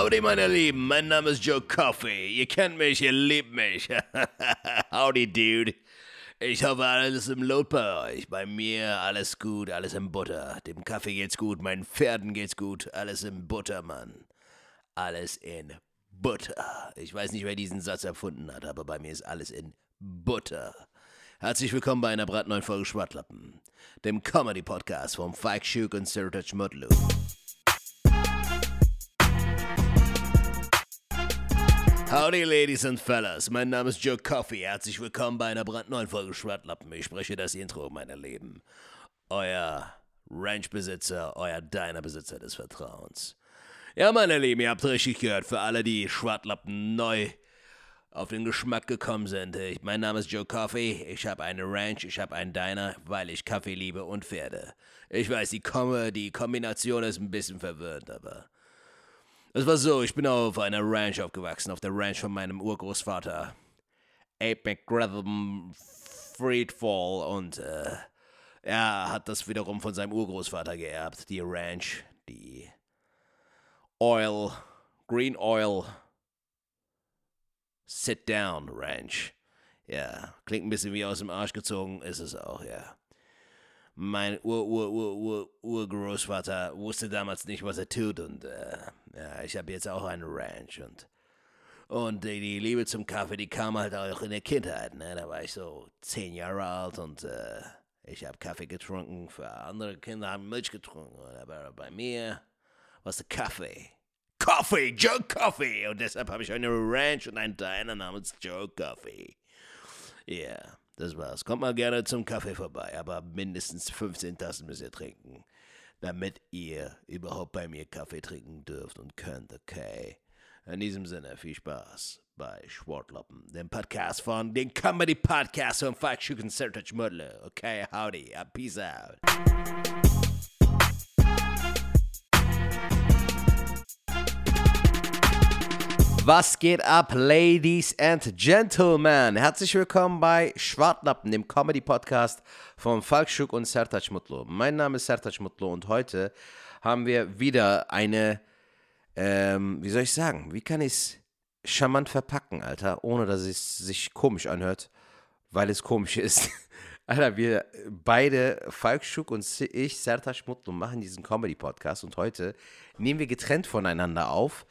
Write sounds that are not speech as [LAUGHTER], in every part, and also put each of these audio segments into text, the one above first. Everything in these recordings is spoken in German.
Howdy, meine Lieben, mein Name ist Joe Coffee. Ihr kennt mich, ihr liebt mich. [LAUGHS] Howdy, Dude. Ich hoffe, alles im Lot bei euch. Bei mir alles gut, alles im Butter. Dem Kaffee geht's gut, meinen Pferden geht's gut. Alles im Butter, Mann. Alles in Butter. Ich weiß nicht, wer diesen Satz erfunden hat, aber bei mir ist alles in Butter. Herzlich willkommen bei einer brandneuen Folge Schwattlappen, dem Comedy-Podcast vom Falk Schuk und Sertac Mutlu. Howdy, Ladies and Fellas. Mein Name ist Joe Coffee. Herzlich willkommen bei einer brandneuen Folge Schwattlappen. Ich spreche das Intro meiner Leben. Euer Ranchbesitzer, euer Diner-Besitzer des Vertrauens. Ja, meine Lieben, ihr habt richtig gehört. Für alle, die Schwattlappen neu auf den Geschmack gekommen sind. Ich, mein Name ist Joe Coffee. Ich habe eine Ranch, ich habe einen Diner, weil ich Kaffee liebe und Pferde. Ich weiß, die, Kom die Kombination ist ein bisschen verwirrend, aber es war so, ich bin auf einer Ranch aufgewachsen, auf der Ranch von meinem Urgroßvater. Abe McGratham Friedfall und äh, er hat das wiederum von seinem Urgroßvater geerbt, die Ranch, die Oil, Green Oil Sit Down Ranch. Ja, klingt ein bisschen wie aus dem Arsch gezogen, ist es auch, ja. Mein Ur-Ur-Ur-Ur-Urgroßvater wusste damals nicht, was er tut und äh, ja, ich habe jetzt auch eine Ranch und und die, die, Liebe zum Kaffee, die kam halt auch in der Kindheit, ne? Da war ich so zehn Jahre alt und äh, ich habe Kaffee getrunken. Für andere Kinder haben Milch getrunken, aber bei mir war es der Kaffee. Coffee, Joe Coffee. Und deshalb habe ich eine Ranch und einen Diner namens Joe Coffee. Ja, yeah, das war's. Kommt mal gerne zum Kaffee vorbei, aber mindestens 15 Tassen müsst ihr trinken damit ihr überhaupt bei mir Kaffee trinken dürft und könnt, okay? In diesem Sinne, viel Spaß bei Schwartlappen, dem Podcast von, den Comedy Podcast von Falk Schuken Sertac Mudler, okay? Howdy, peace out. Was geht ab, Ladies and Gentlemen? Herzlich willkommen bei Schwartlappen, dem Comedy-Podcast von Falkschuk und Sertac Mutlu. Mein Name ist Sertac Mutlu und heute haben wir wieder eine, ähm, wie soll ich sagen, wie kann ich es charmant verpacken, Alter, ohne dass es sich komisch anhört, weil es komisch ist. [LAUGHS] Alter, wir beide, Falkschuk und ich, Sertac Mutlu, machen diesen Comedy-Podcast und heute nehmen wir getrennt voneinander auf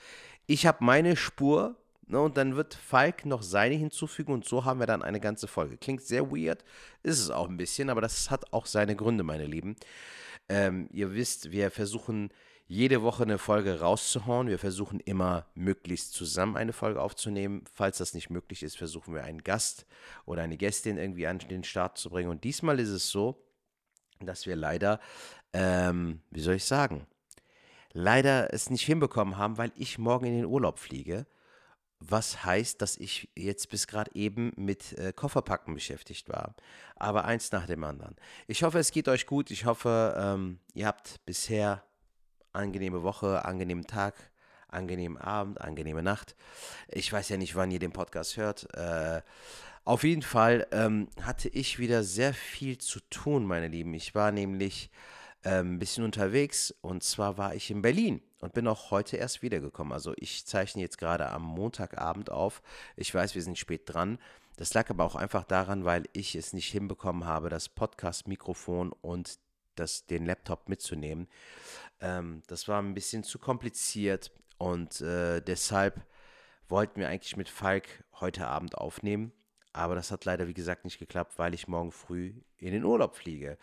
ich habe meine Spur ne, und dann wird Falk noch seine hinzufügen und so haben wir dann eine ganze Folge. Klingt sehr weird, ist es auch ein bisschen, aber das hat auch seine Gründe, meine Lieben. Ähm, ihr wisst, wir versuchen jede Woche eine Folge rauszuhauen. Wir versuchen immer möglichst zusammen eine Folge aufzunehmen. Falls das nicht möglich ist, versuchen wir einen Gast oder eine Gästin irgendwie an den Start zu bringen. Und diesmal ist es so, dass wir leider, ähm, wie soll ich sagen, leider es nicht hinbekommen haben, weil ich morgen in den Urlaub fliege. Was heißt, dass ich jetzt bis gerade eben mit äh, Kofferpacken beschäftigt war. Aber eins nach dem anderen. Ich hoffe, es geht euch gut. Ich hoffe, ähm, ihr habt bisher angenehme Woche, angenehmen Tag, angenehmen Abend, angenehme Nacht. Ich weiß ja nicht, wann ihr den Podcast hört. Äh, auf jeden Fall ähm, hatte ich wieder sehr viel zu tun, meine Lieben. Ich war nämlich ähm, ein bisschen unterwegs und zwar war ich in Berlin und bin auch heute erst wiedergekommen. Also ich zeichne jetzt gerade am Montagabend auf. Ich weiß, wir sind spät dran. Das lag aber auch einfach daran, weil ich es nicht hinbekommen habe, das Podcast-Mikrofon und das, den Laptop mitzunehmen. Ähm, das war ein bisschen zu kompliziert und äh, deshalb wollten wir eigentlich mit Falk heute Abend aufnehmen. Aber das hat leider, wie gesagt, nicht geklappt, weil ich morgen früh in den Urlaub fliege.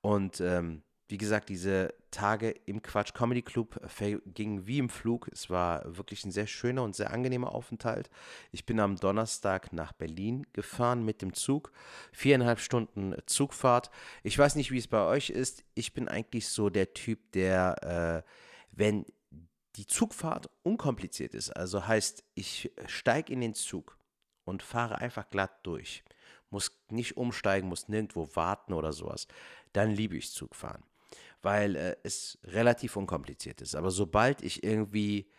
Und ähm, wie gesagt, diese Tage im Quatsch Comedy Club gingen wie im Flug. Es war wirklich ein sehr schöner und sehr angenehmer Aufenthalt. Ich bin am Donnerstag nach Berlin gefahren mit dem Zug. Viereinhalb Stunden Zugfahrt. Ich weiß nicht, wie es bei euch ist. Ich bin eigentlich so der Typ, der, äh, wenn die Zugfahrt unkompliziert ist, also heißt, ich steige in den Zug und fahre einfach glatt durch, muss nicht umsteigen, muss nirgendwo warten oder sowas, dann liebe ich Zugfahren weil äh, es relativ unkompliziert ist. Aber sobald ich irgendwie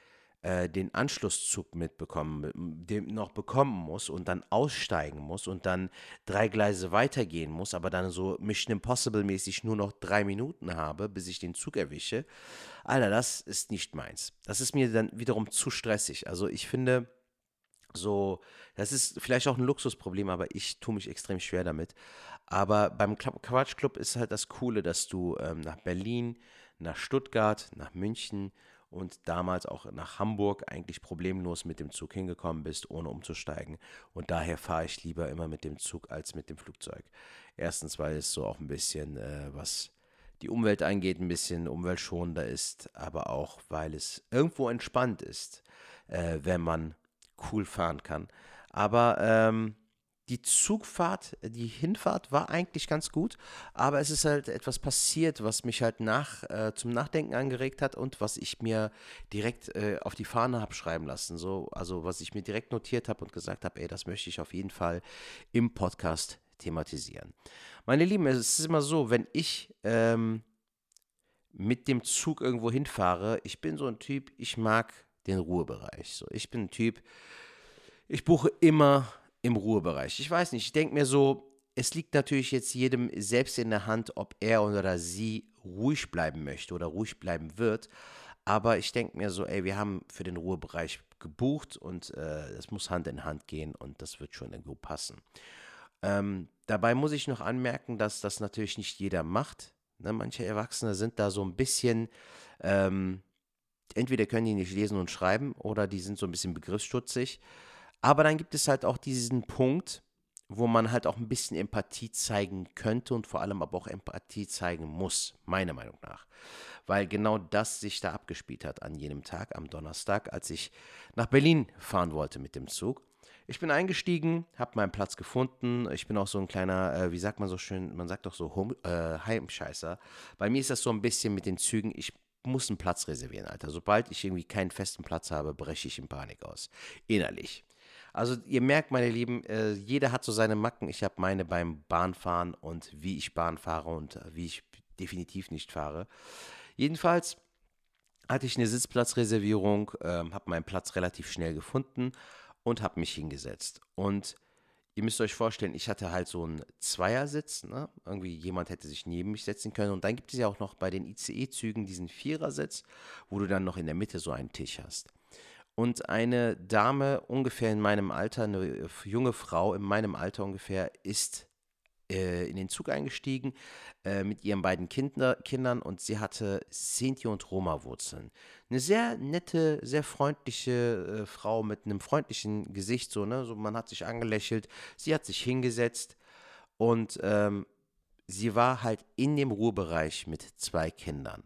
äh, den Anschlusszug mitbekommen, den noch bekommen muss und dann aussteigen muss und dann drei Gleise weitergehen muss, aber dann so Mission Impossible mäßig nur noch drei Minuten habe, bis ich den Zug erwische. Alter, das ist nicht meins. Das ist mir dann wiederum zu stressig. Also ich finde, so, das ist vielleicht auch ein Luxusproblem, aber ich tue mich extrem schwer damit. Aber beim Quatsch Club ist halt das Coole, dass du ähm, nach Berlin, nach Stuttgart, nach München und damals auch nach Hamburg eigentlich problemlos mit dem Zug hingekommen bist, ohne umzusteigen. Und daher fahre ich lieber immer mit dem Zug als mit dem Flugzeug. Erstens, weil es so auch ein bisschen, äh, was die Umwelt angeht, ein bisschen umweltschonender ist, aber auch, weil es irgendwo entspannt ist, äh, wenn man cool fahren kann. Aber ähm, die Zugfahrt, die Hinfahrt war eigentlich ganz gut, aber es ist halt etwas passiert, was mich halt nach, äh, zum Nachdenken angeregt hat und was ich mir direkt äh, auf die Fahne habe schreiben lassen. So, also was ich mir direkt notiert habe und gesagt habe, ey, das möchte ich auf jeden Fall im Podcast thematisieren. Meine Lieben, es ist immer so, wenn ich ähm, mit dem Zug irgendwo hinfahre, ich bin so ein Typ, ich mag den Ruhebereich. So, ich bin ein Typ, ich buche immer im Ruhebereich. Ich weiß nicht, ich denke mir so, es liegt natürlich jetzt jedem selbst in der Hand, ob er oder sie ruhig bleiben möchte oder ruhig bleiben wird. Aber ich denke mir so, ey, wir haben für den Ruhebereich gebucht und äh, das muss Hand in Hand gehen und das wird schon irgendwo passen. Ähm, dabei muss ich noch anmerken, dass das natürlich nicht jeder macht. Ne? Manche Erwachsene sind da so ein bisschen, ähm, entweder können die nicht lesen und schreiben oder die sind so ein bisschen begriffsstutzig. Aber dann gibt es halt auch diesen Punkt, wo man halt auch ein bisschen Empathie zeigen könnte und vor allem aber auch Empathie zeigen muss, meiner Meinung nach. Weil genau das sich da abgespielt hat an jenem Tag, am Donnerstag, als ich nach Berlin fahren wollte mit dem Zug. Ich bin eingestiegen, habe meinen Platz gefunden. Ich bin auch so ein kleiner, äh, wie sagt man so schön, man sagt doch so Home, äh, Heimscheißer. Bei mir ist das so ein bisschen mit den Zügen, ich muss einen Platz reservieren, Alter. Sobald ich irgendwie keinen festen Platz habe, breche ich in Panik aus. Innerlich. Also ihr merkt, meine Lieben, äh, jeder hat so seine Macken. Ich habe meine beim Bahnfahren und wie ich Bahn fahre und wie ich definitiv nicht fahre. Jedenfalls hatte ich eine Sitzplatzreservierung, äh, habe meinen Platz relativ schnell gefunden und habe mich hingesetzt. Und ihr müsst euch vorstellen, ich hatte halt so einen Zweiersitz, ne? irgendwie jemand hätte sich neben mich setzen können. Und dann gibt es ja auch noch bei den ICE-Zügen diesen Vierersitz, wo du dann noch in der Mitte so einen Tisch hast. Und eine Dame ungefähr in meinem Alter, eine junge Frau in meinem Alter ungefähr, ist äh, in den Zug eingestiegen äh, mit ihren beiden Kinder, Kindern und sie hatte Sinti und Roma-Wurzeln. Eine sehr nette, sehr freundliche äh, Frau mit einem freundlichen Gesicht, so, ne? So, man hat sich angelächelt, sie hat sich hingesetzt und ähm, sie war halt in dem Ruhebereich mit zwei Kindern.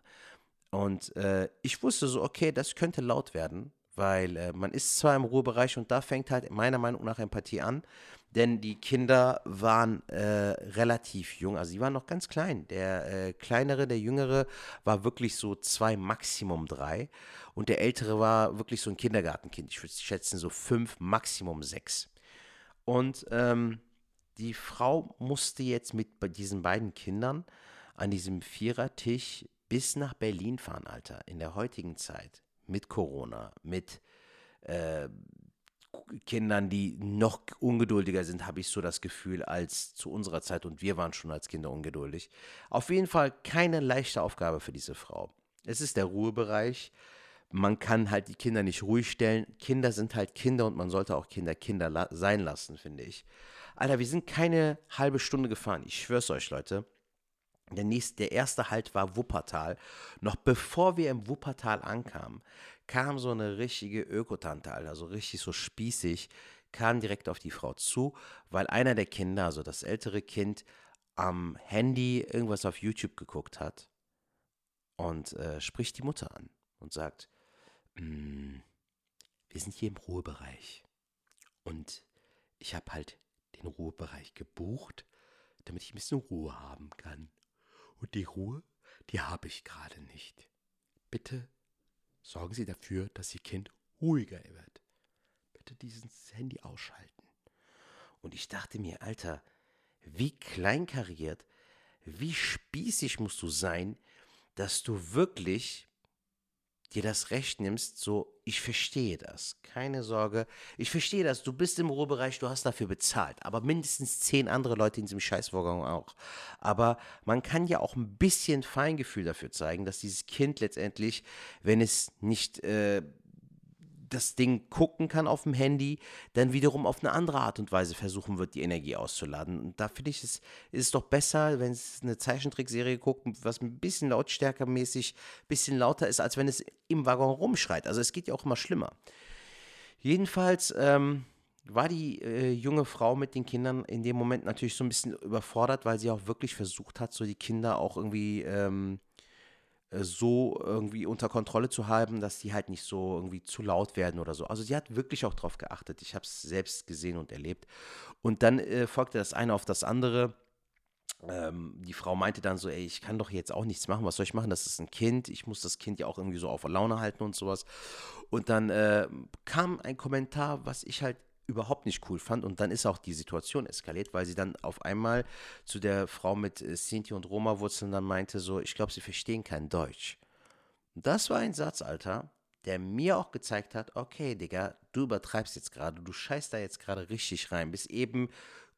Und äh, ich wusste so, okay, das könnte laut werden weil äh, man ist zwar im Ruhebereich und da fängt halt meiner Meinung nach Empathie an, denn die Kinder waren äh, relativ jung, also sie waren noch ganz klein. Der äh, kleinere, der jüngere war wirklich so zwei, Maximum drei und der ältere war wirklich so ein Kindergartenkind. Ich würde schätzen so fünf, Maximum sechs. Und ähm, die Frau musste jetzt mit diesen beiden Kindern an diesem Vierertisch bis nach Berlin fahren, Alter, in der heutigen Zeit mit Corona, mit äh, Kindern, die noch ungeduldiger sind, habe ich so das Gefühl, als zu unserer Zeit und wir waren schon als Kinder ungeduldig. Auf jeden Fall keine leichte Aufgabe für diese Frau. Es ist der Ruhebereich. Man kann halt die Kinder nicht ruhig stellen. Kinder sind halt Kinder und man sollte auch Kinder Kinder la sein lassen, finde ich. Alter, wir sind keine halbe Stunde gefahren. Ich schwör's euch, Leute. Der, nächste, der erste Halt war Wuppertal. Noch bevor wir im Wuppertal ankamen, kam so eine richtige Ökotante, Alter, so richtig so spießig, kam direkt auf die Frau zu, weil einer der Kinder, also das ältere Kind, am Handy irgendwas auf YouTube geguckt hat und äh, spricht die Mutter an und sagt, mm, wir sind hier im Ruhebereich und ich habe halt den Ruhebereich gebucht, damit ich ein bisschen Ruhe haben kann. Und die Ruhe, die habe ich gerade nicht. Bitte sorgen Sie dafür, dass Ihr Kind ruhiger wird. Bitte dieses Handy ausschalten. Und ich dachte mir, Alter, wie kleinkariert, wie spießig musst du sein, dass du wirklich dir das Recht nimmst, so, ich verstehe das, keine Sorge, ich verstehe das, du bist im Ruhebereich, du hast dafür bezahlt, aber mindestens zehn andere Leute in diesem Scheißvorgang auch. Aber man kann ja auch ein bisschen Feingefühl dafür zeigen, dass dieses Kind letztendlich, wenn es nicht äh, das Ding gucken kann auf dem Handy, dann wiederum auf eine andere Art und Weise versuchen wird, die Energie auszuladen. Und da finde ich, es ist doch besser, wenn es eine Zeichentrickserie guckt, was ein bisschen lautstärkermäßig, ein bisschen lauter ist, als wenn es im Waggon rumschreit. Also es geht ja auch immer schlimmer. Jedenfalls ähm, war die äh, junge Frau mit den Kindern in dem Moment natürlich so ein bisschen überfordert, weil sie auch wirklich versucht hat, so die Kinder auch irgendwie ähm, äh, so irgendwie unter Kontrolle zu haben, dass die halt nicht so irgendwie zu laut werden oder so. Also sie hat wirklich auch darauf geachtet. Ich habe es selbst gesehen und erlebt. Und dann äh, folgte das eine auf das andere. Ähm, die Frau meinte dann so, ey, ich kann doch jetzt auch nichts machen. Was soll ich machen? Das ist ein Kind. Ich muss das Kind ja auch irgendwie so auf Laune halten und sowas. Und dann äh, kam ein Kommentar, was ich halt überhaupt nicht cool fand. Und dann ist auch die Situation eskaliert, weil sie dann auf einmal zu der Frau mit äh, Sinti und Roma-Wurzeln dann meinte so, ich glaube, sie verstehen kein Deutsch. Das war ein Satz, Alter, der mir auch gezeigt hat, okay, Digga, du übertreibst jetzt gerade, du scheißt da jetzt gerade richtig rein. Bis eben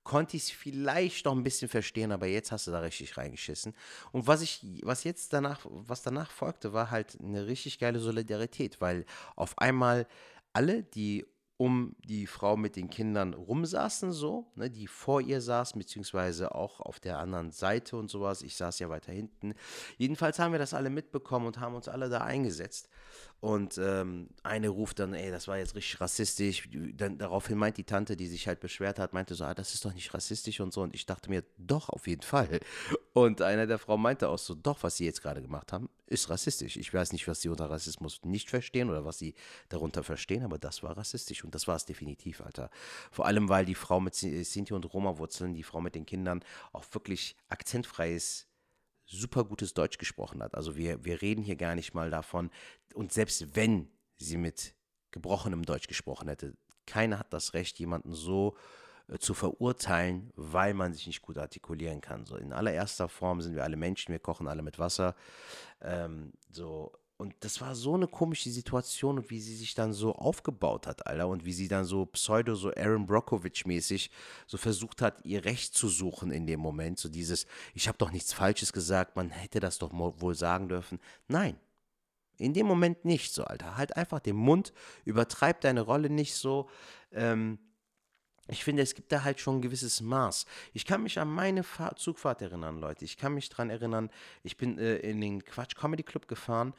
konnte ich es vielleicht noch ein bisschen verstehen, aber jetzt hast du da richtig reingeschissen. Und was ich, was jetzt danach, was danach folgte, war halt eine richtig geile Solidarität, weil auf einmal alle, die um die Frau mit den Kindern rumsaßen, so, ne, die vor ihr saß, beziehungsweise auch auf der anderen Seite und sowas. Ich saß ja weiter hinten. Jedenfalls haben wir das alle mitbekommen und haben uns alle da eingesetzt. Und ähm, eine ruft dann, ey, das war jetzt richtig rassistisch. Dann, daraufhin meint die Tante, die sich halt beschwert hat, meinte so, ah, das ist doch nicht rassistisch und so. Und ich dachte mir, doch, auf jeden Fall. Und einer der Frauen meinte auch so, doch, was sie jetzt gerade gemacht haben, ist rassistisch. Ich weiß nicht, was sie unter Rassismus nicht verstehen oder was sie darunter verstehen, aber das war rassistisch und das war es definitiv, Alter. Vor allem, weil die Frau mit Sinti und Roma-Wurzeln, die Frau mit den Kindern, auch wirklich akzentfreies super gutes Deutsch gesprochen hat. Also wir, wir reden hier gar nicht mal davon. Und selbst wenn sie mit gebrochenem Deutsch gesprochen hätte, keiner hat das Recht, jemanden so äh, zu verurteilen, weil man sich nicht gut artikulieren kann. So in allererster Form sind wir alle Menschen, wir kochen alle mit Wasser. Ähm, so und das war so eine komische Situation wie sie sich dann so aufgebaut hat, Alter. Und wie sie dann so pseudo, so Aaron Brockovich-mäßig so versucht hat, ihr Recht zu suchen in dem Moment. So dieses, ich habe doch nichts Falsches gesagt, man hätte das doch wohl sagen dürfen. Nein, in dem Moment nicht so, Alter. Halt einfach den Mund, übertreib deine Rolle nicht so. Ähm, ich finde, es gibt da halt schon ein gewisses Maß. Ich kann mich an meine Fahr Zugfahrt erinnern, Leute. Ich kann mich daran erinnern, ich bin äh, in den Quatsch Comedy Club gefahren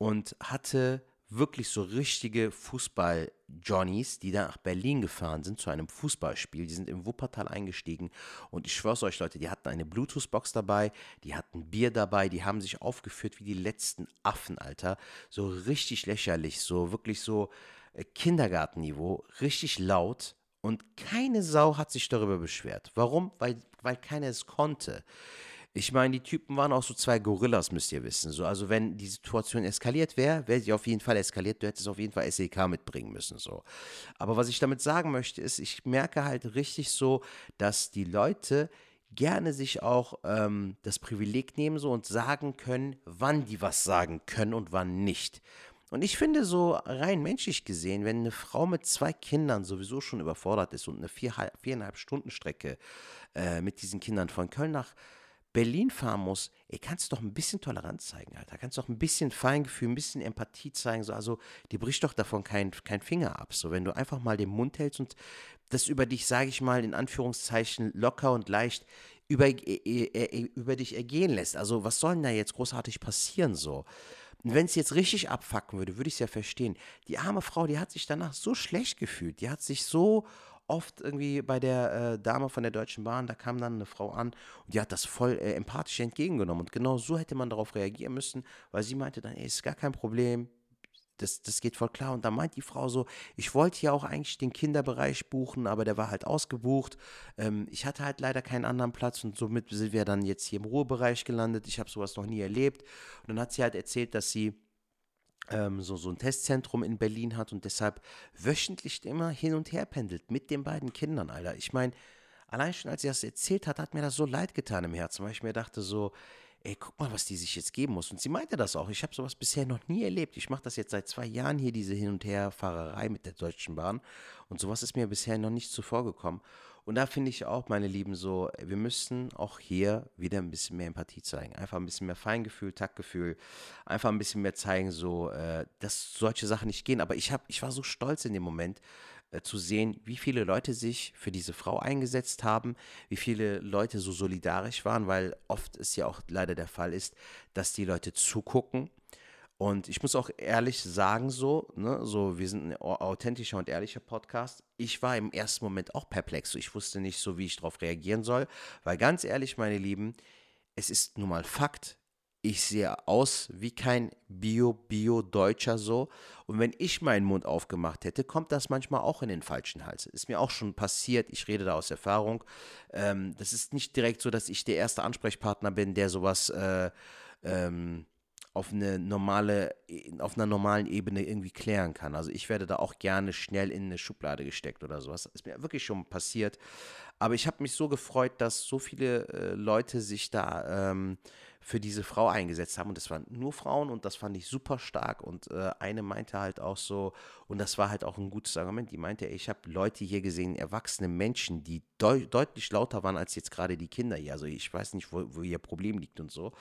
und hatte wirklich so richtige Fußball-Johnnies, die da nach Berlin gefahren sind zu einem Fußballspiel. Die sind im Wuppertal eingestiegen und ich schwör's euch, Leute, die hatten eine Bluetooth-Box dabei, die hatten Bier dabei, die haben sich aufgeführt wie die letzten Affen, Alter. So richtig lächerlich, so wirklich so äh, Kindergartenniveau, richtig laut und keine Sau hat sich darüber beschwert. Warum? Weil, weil keiner es konnte. Ich meine, die Typen waren auch so zwei Gorillas, müsst ihr wissen. So, also wenn die Situation eskaliert wäre, wäre sie auf jeden Fall eskaliert. Du hättest auf jeden Fall SEK mitbringen müssen. So. Aber was ich damit sagen möchte, ist, ich merke halt richtig so, dass die Leute gerne sich auch ähm, das Privileg nehmen so und sagen können, wann die was sagen können und wann nicht. Und ich finde so rein menschlich gesehen, wenn eine Frau mit zwei Kindern sowieso schon überfordert ist und eine vier, viereinhalb Stunden Strecke äh, mit diesen Kindern von Köln nach Berlin fahren muss, ey, kannst du doch ein bisschen Toleranz zeigen, Alter. Kannst doch ein bisschen Feingefühl, ein bisschen Empathie zeigen. So, also, die bricht doch davon kein, kein Finger ab. So, wenn du einfach mal den Mund hältst und das über dich, sage ich mal, in Anführungszeichen locker und leicht über, äh, äh, äh, über dich ergehen lässt. Also, was soll denn da jetzt großartig passieren so? Und wenn es jetzt richtig abfacken würde, würde ich es ja verstehen. Die arme Frau, die hat sich danach so schlecht gefühlt. Die hat sich so oft irgendwie bei der äh, Dame von der Deutschen Bahn, da kam dann eine Frau an und die hat das voll äh, empathisch entgegengenommen. Und genau so hätte man darauf reagieren müssen, weil sie meinte dann, ey, ist gar kein Problem, das, das geht voll klar. Und da meint die Frau so, ich wollte ja auch eigentlich den Kinderbereich buchen, aber der war halt ausgebucht. Ähm, ich hatte halt leider keinen anderen Platz und somit sind wir dann jetzt hier im Ruhebereich gelandet. Ich habe sowas noch nie erlebt. Und dann hat sie halt erzählt, dass sie ähm, so, so ein Testzentrum in Berlin hat und deshalb wöchentlich immer hin und her pendelt mit den beiden Kindern, Alter. Ich meine, allein schon als sie das erzählt hat, hat mir das so leid getan im Herzen, weil ich mir dachte so, ey, guck mal, was die sich jetzt geben muss. Und sie meinte das auch. Ich habe sowas bisher noch nie erlebt. Ich mache das jetzt seit zwei Jahren hier, diese Hin- und Herfahrerei mit der Deutschen Bahn. Und sowas ist mir bisher noch nicht zuvor gekommen. Und da finde ich auch, meine Lieben, so, wir müssen auch hier wieder ein bisschen mehr Empathie zeigen. Einfach ein bisschen mehr Feingefühl, Taktgefühl. Einfach ein bisschen mehr zeigen, so, äh, dass solche Sachen nicht gehen. Aber ich, hab, ich war so stolz in dem Moment, äh, zu sehen, wie viele Leute sich für diese Frau eingesetzt haben, wie viele Leute so solidarisch waren, weil oft es ja auch leider der Fall ist, dass die Leute zugucken. Und ich muss auch ehrlich sagen, so, ne, so, wir sind ein authentischer und ehrlicher Podcast. Ich war im ersten Moment auch perplex. Ich wusste nicht so, wie ich darauf reagieren soll, weil ganz ehrlich, meine Lieben, es ist nun mal Fakt ich sehe aus wie kein Bio-Bio-Deutscher so. Und wenn ich meinen Mund aufgemacht hätte, kommt das manchmal auch in den falschen Hals. Ist mir auch schon passiert, ich rede da aus Erfahrung. Ähm, das ist nicht direkt so, dass ich der erste Ansprechpartner bin, der sowas äh, ähm, auf eine normale, auf einer normalen Ebene irgendwie klären kann. Also ich werde da auch gerne schnell in eine Schublade gesteckt oder sowas. Ist mir wirklich schon passiert. Aber ich habe mich so gefreut, dass so viele äh, Leute sich da ähm, für diese Frau eingesetzt haben. Und das waren nur Frauen und das fand ich super stark. Und äh, eine meinte halt auch so, und das war halt auch ein gutes Argument, die meinte, ich habe Leute hier gesehen, erwachsene Menschen, die deu deutlich lauter waren als jetzt gerade die Kinder hier. Also ich weiß nicht, wo, wo ihr Problem liegt und so.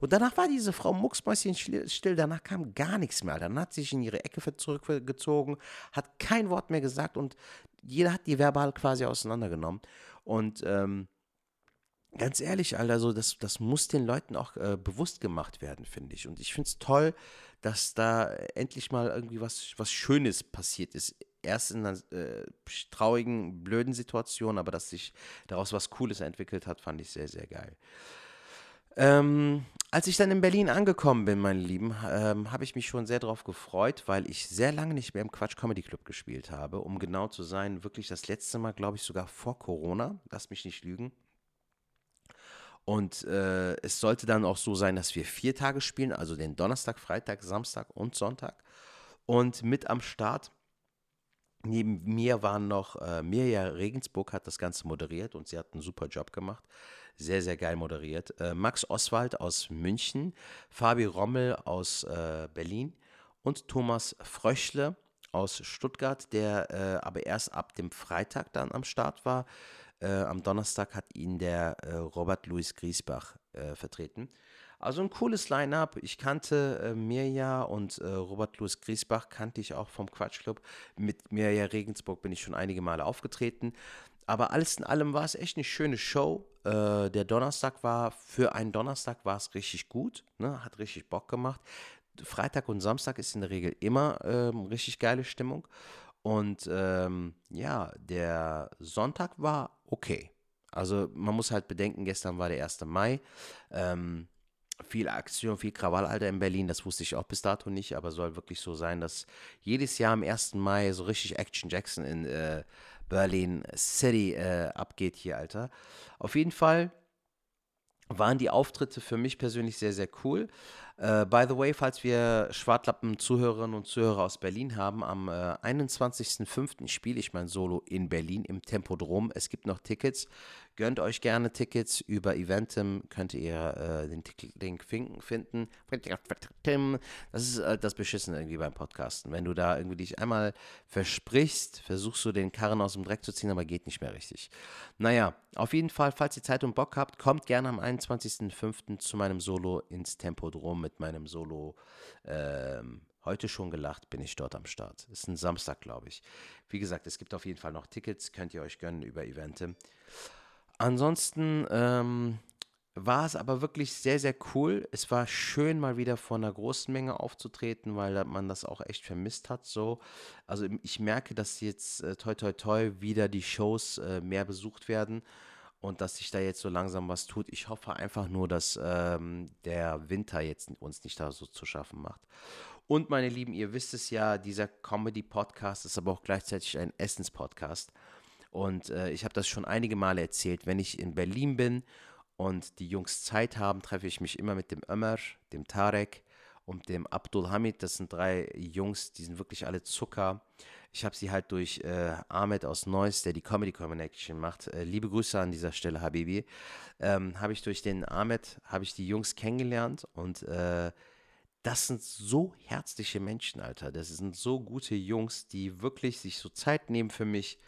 Und danach war diese Frau mucksmäuschen still, danach kam gar nichts mehr. Dann hat sie sich in ihre Ecke zurückgezogen, hat kein Wort mehr gesagt und jeder hat die verbal quasi auseinandergenommen. Und ähm, ganz ehrlich, Alter, so, das, das muss den Leuten auch äh, bewusst gemacht werden, finde ich. Und ich finde es toll, dass da endlich mal irgendwie was, was Schönes passiert ist. Erst in einer äh, traurigen, blöden Situation, aber dass sich daraus was Cooles entwickelt hat, fand ich sehr, sehr geil. Ähm, als ich dann in Berlin angekommen bin, meine Lieben, ähm, habe ich mich schon sehr darauf gefreut, weil ich sehr lange nicht mehr im Quatsch Comedy Club gespielt habe. Um genau zu sein, wirklich das letzte Mal, glaube ich, sogar vor Corona. Lass mich nicht lügen. Und äh, es sollte dann auch so sein, dass wir vier Tage spielen, also den Donnerstag, Freitag, Samstag und Sonntag. Und mit am Start, neben mir waren noch äh, Mirja Regensburg, hat das Ganze moderiert und sie hat einen super Job gemacht. Sehr, sehr geil moderiert. Äh, Max Oswald aus München, Fabi Rommel aus äh, Berlin und Thomas Fröchle aus Stuttgart, der äh, aber erst ab dem Freitag dann am Start war. Äh, am Donnerstag hat ihn der äh, Robert Louis Griesbach äh, vertreten. Also ein cooles Line-up. Ich kannte äh, Mirja und äh, Robert Louis Griesbach kannte ich auch vom Quatschclub. Mit Mirja Regensburg bin ich schon einige Male aufgetreten. Aber alles in allem war es echt eine schöne Show. Äh, der Donnerstag war, für einen Donnerstag war es richtig gut, ne? hat richtig Bock gemacht. Freitag und Samstag ist in der Regel immer ähm, richtig geile Stimmung. Und ähm, ja, der Sonntag war okay. Also man muss halt bedenken, gestern war der 1. Mai. Ähm, viel Aktion, viel Krawallalter in Berlin, das wusste ich auch bis dato nicht, aber soll wirklich so sein, dass jedes Jahr am 1. Mai so richtig Action Jackson in äh, Berlin City äh, abgeht hier, Alter. Auf jeden Fall waren die Auftritte für mich persönlich sehr, sehr cool. Uh, by the way, falls wir Schwartlappen-Zuhörerinnen und Zuhörer aus Berlin haben, am äh, 21.05. spiele ich mein Solo in Berlin im Tempodrom. Es gibt noch Tickets. Gönnt euch gerne Tickets. Über Eventim könnt ihr äh, den Link finden. Das ist äh, das Beschissen irgendwie beim Podcasten. Wenn du da irgendwie dich einmal versprichst, versuchst du den Karren aus dem Dreck zu ziehen, aber geht nicht mehr richtig. Naja, auf jeden Fall, falls ihr Zeit und Bock habt, kommt gerne am 21.05. zu meinem Solo ins Tempodrom mit meinem Solo. Ähm, heute schon gelacht, bin ich dort am Start. Ist ein Samstag, glaube ich. Wie gesagt, es gibt auf jeden Fall noch Tickets, könnt ihr euch gönnen über Eventim. Ansonsten ähm, war es aber wirklich sehr, sehr cool. Es war schön, mal wieder vor einer großen Menge aufzutreten, weil man das auch echt vermisst hat. So. Also ich merke, dass jetzt äh, toi toi toi wieder die Shows äh, mehr besucht werden und dass sich da jetzt so langsam was tut. Ich hoffe einfach nur, dass ähm, der Winter jetzt uns nicht da so zu schaffen macht. Und meine Lieben, ihr wisst es ja, dieser Comedy-Podcast ist aber auch gleichzeitig ein Essens-Podcast. Und äh, ich habe das schon einige Male erzählt. Wenn ich in Berlin bin und die Jungs Zeit haben, treffe ich mich immer mit dem Ömer, dem Tarek und dem Abdul Hamid. Das sind drei Jungs, die sind wirklich alle Zucker. Ich habe sie halt durch äh, Ahmed aus Neuss, der die Comedy Connection macht. Äh, liebe Grüße an dieser Stelle, Habibi. Ähm, habe ich durch den Ahmed, habe ich die Jungs kennengelernt und äh, das sind so herzliche Menschen, Alter. Das sind so gute Jungs, die wirklich sich so Zeit nehmen für mich.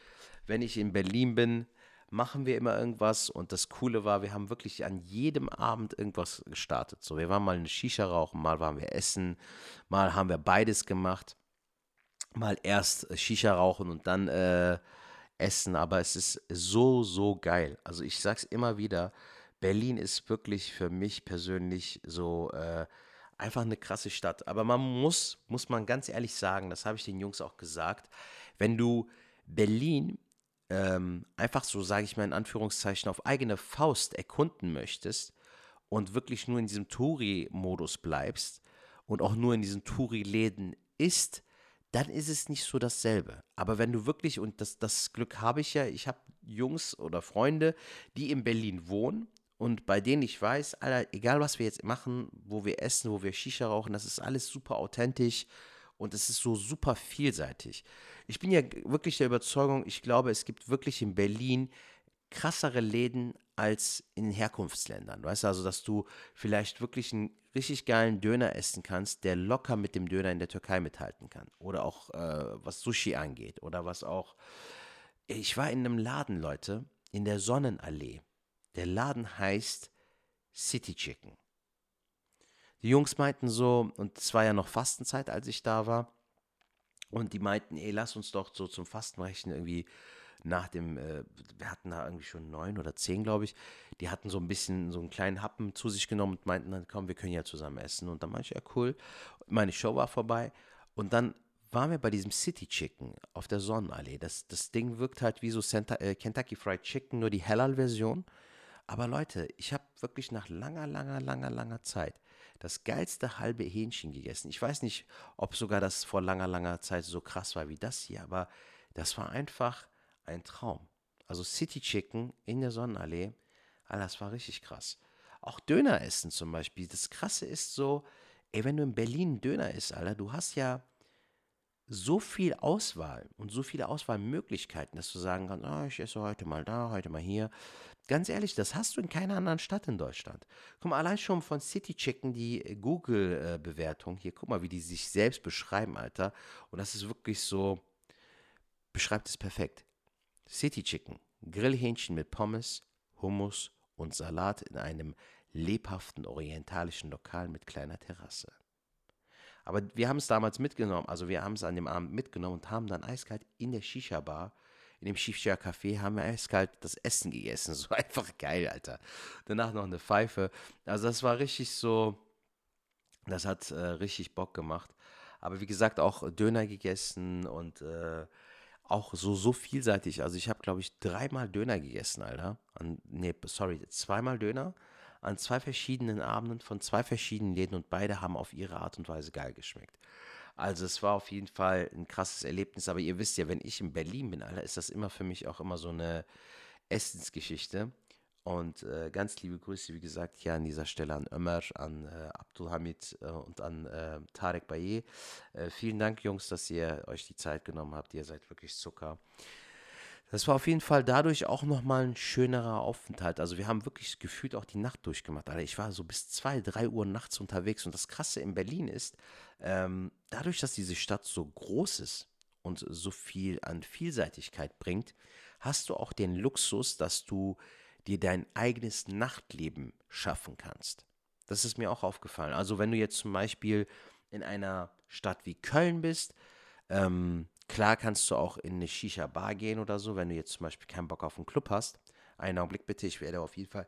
Wenn ich in Berlin bin, machen wir immer irgendwas. Und das Coole war, wir haben wirklich an jedem Abend irgendwas gestartet. So, wir waren mal eine Shisha rauchen, mal waren wir essen, mal haben wir beides gemacht. Mal erst Shisha rauchen und dann äh, essen. Aber es ist so, so geil. Also ich sag's immer wieder, Berlin ist wirklich für mich persönlich so äh, einfach eine krasse Stadt. Aber man muss, muss man ganz ehrlich sagen, das habe ich den Jungs auch gesagt, wenn du Berlin ähm, einfach so, sage ich mal in Anführungszeichen, auf eigene Faust erkunden möchtest und wirklich nur in diesem Touri-Modus bleibst und auch nur in diesen Touri-Läden isst, dann ist es nicht so dasselbe. Aber wenn du wirklich, und das, das Glück habe ich ja, ich habe Jungs oder Freunde, die in Berlin wohnen und bei denen ich weiß, Alter, egal was wir jetzt machen, wo wir essen, wo wir Shisha rauchen, das ist alles super authentisch und es ist so super vielseitig. Ich bin ja wirklich der Überzeugung, ich glaube, es gibt wirklich in Berlin krassere Läden als in Herkunftsländern. Weißt du, also, dass du vielleicht wirklich einen richtig geilen Döner essen kannst, der locker mit dem Döner in der Türkei mithalten kann. Oder auch äh, was Sushi angeht. Oder was auch. Ich war in einem Laden, Leute, in der Sonnenallee. Der Laden heißt City Chicken. Die Jungs meinten so, und es war ja noch Fastenzeit, als ich da war, und die meinten, ey, lass uns doch so zum Fastenrechen irgendwie nach dem, äh, wir hatten da irgendwie schon neun oder zehn, glaube ich, die hatten so ein bisschen so einen kleinen Happen zu sich genommen und meinten dann, komm, wir können ja zusammen essen. Und dann meinte ich, ja, cool. Meine Show war vorbei. Und dann waren wir bei diesem City Chicken auf der Sonnenallee. Das, das Ding wirkt halt wie so Santa, äh, Kentucky Fried Chicken, nur die Hellal-Version. Aber Leute, ich habe wirklich nach langer, langer, langer, langer Zeit das geilste halbe Hähnchen gegessen. Ich weiß nicht, ob sogar das vor langer, langer Zeit so krass war wie das hier, aber das war einfach ein Traum. Also City Chicken in der Sonnenallee, Alter, das war richtig krass. Auch Döner essen zum Beispiel. Das Krasse ist so, ey, wenn du in Berlin Döner isst, Alter, du hast ja so viel Auswahl und so viele Auswahlmöglichkeiten, dass du sagen kannst, oh, ich esse heute mal da, heute mal hier. Ganz ehrlich, das hast du in keiner anderen Stadt in Deutschland. Guck mal, allein schon von City Chicken die Google-Bewertung. Hier, guck mal, wie die sich selbst beschreiben, Alter. Und das ist wirklich so, beschreibt es perfekt. City Chicken, Grillhähnchen mit Pommes, Hummus und Salat in einem lebhaften orientalischen Lokal mit kleiner Terrasse. Aber wir haben es damals mitgenommen, also wir haben es an dem Abend mitgenommen und haben dann eiskalt in der Shisha-Bar, in dem Shisha-Café, haben wir eiskalt das Essen gegessen. [LAUGHS] So einfach geil, Alter. Danach noch eine Pfeife. Also das war richtig so, das hat äh, richtig Bock gemacht. Aber wie gesagt, auch Döner gegessen und äh, auch so, so vielseitig. Also ich habe, glaube ich, dreimal Döner gegessen, Alter. An, nee, sorry, zweimal Döner an zwei verschiedenen Abenden von zwei verschiedenen Läden und beide haben auf ihre Art und Weise geil geschmeckt. Also es war auf jeden Fall ein krasses Erlebnis, aber ihr wisst ja, wenn ich in Berlin bin, Alter, ist das immer für mich auch immer so eine Essensgeschichte. Und äh, ganz liebe Grüße, wie gesagt, hier an dieser Stelle an Ömer, an äh, Abdulhamid äh, und an äh, Tarek Baye. Äh, vielen Dank, Jungs, dass ihr euch die Zeit genommen habt. Ihr seid wirklich Zucker. Das war auf jeden Fall dadurch auch nochmal ein schönerer Aufenthalt. Also wir haben wirklich gefühlt auch die Nacht durchgemacht. Alter, ich war so bis zwei, drei Uhr nachts unterwegs. Und das Krasse in Berlin ist, ähm, dadurch, dass diese Stadt so groß ist und so viel an Vielseitigkeit bringt, hast du auch den Luxus, dass du dir dein eigenes Nachtleben schaffen kannst. Das ist mir auch aufgefallen. Also wenn du jetzt zum Beispiel in einer Stadt wie Köln bist, ähm, Klar kannst du auch in eine Shisha-Bar gehen oder so, wenn du jetzt zum Beispiel keinen Bock auf einen Club hast. Einen Augenblick bitte, ich werde auf jeden Fall.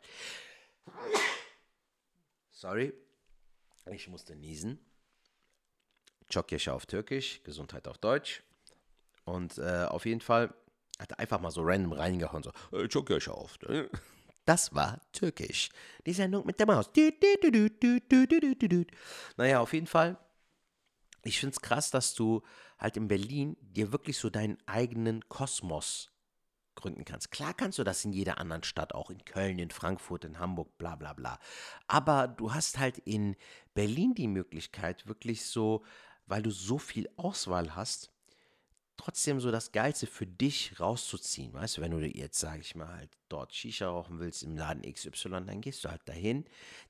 Sorry, ich musste niesen. Çokyaşa auf Türkisch, Gesundheit auf Deutsch. Und äh, auf jeden Fall hat er einfach mal so random reingehauen, so, Çokyaşa auf. [LAUGHS] Das war Türkisch. Die Sendung mit der Maus. Naja, auf jeden Fall ich finde es krass, dass du halt in Berlin dir wirklich so deinen eigenen Kosmos gründen kannst. Klar kannst du das in jeder anderen Stadt, auch in Köln, in Frankfurt, in Hamburg, bla bla bla. Aber du hast halt in Berlin die Möglichkeit, wirklich so, weil du so viel Auswahl hast, trotzdem so das Geilste für dich rauszuziehen. Weißt du, wenn du jetzt, sage ich mal, halt dort Shisha rauchen willst im Laden XY, dann gehst du halt dahin.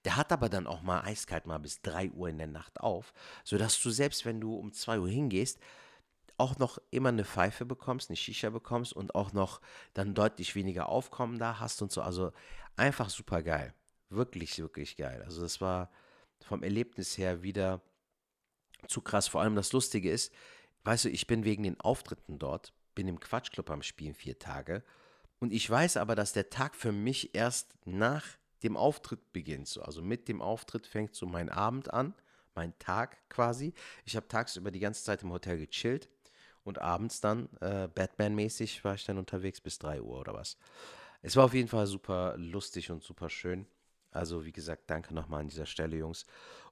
Der hat aber dann auch mal eiskalt mal bis 3 Uhr in der Nacht auf, sodass du selbst, wenn du um 2 Uhr hingehst, auch noch immer eine Pfeife bekommst, eine Shisha bekommst und auch noch dann deutlich weniger Aufkommen da hast und so. Also einfach super geil. Wirklich, wirklich geil. Also das war vom Erlebnis her wieder zu krass. Vor allem das Lustige ist, weißt du, ich bin wegen den Auftritten dort, bin im Quatschclub am Spielen vier Tage und ich weiß aber, dass der Tag für mich erst nach dem Auftritt beginnt. So. Also mit dem Auftritt fängt so mein Abend an, mein Tag quasi. Ich habe tagsüber die ganze Zeit im Hotel gechillt und abends dann, äh, Batman-mäßig, war ich dann unterwegs bis 3 Uhr oder was. Es war auf jeden Fall super lustig und super schön. Also wie gesagt, danke nochmal an dieser Stelle, Jungs.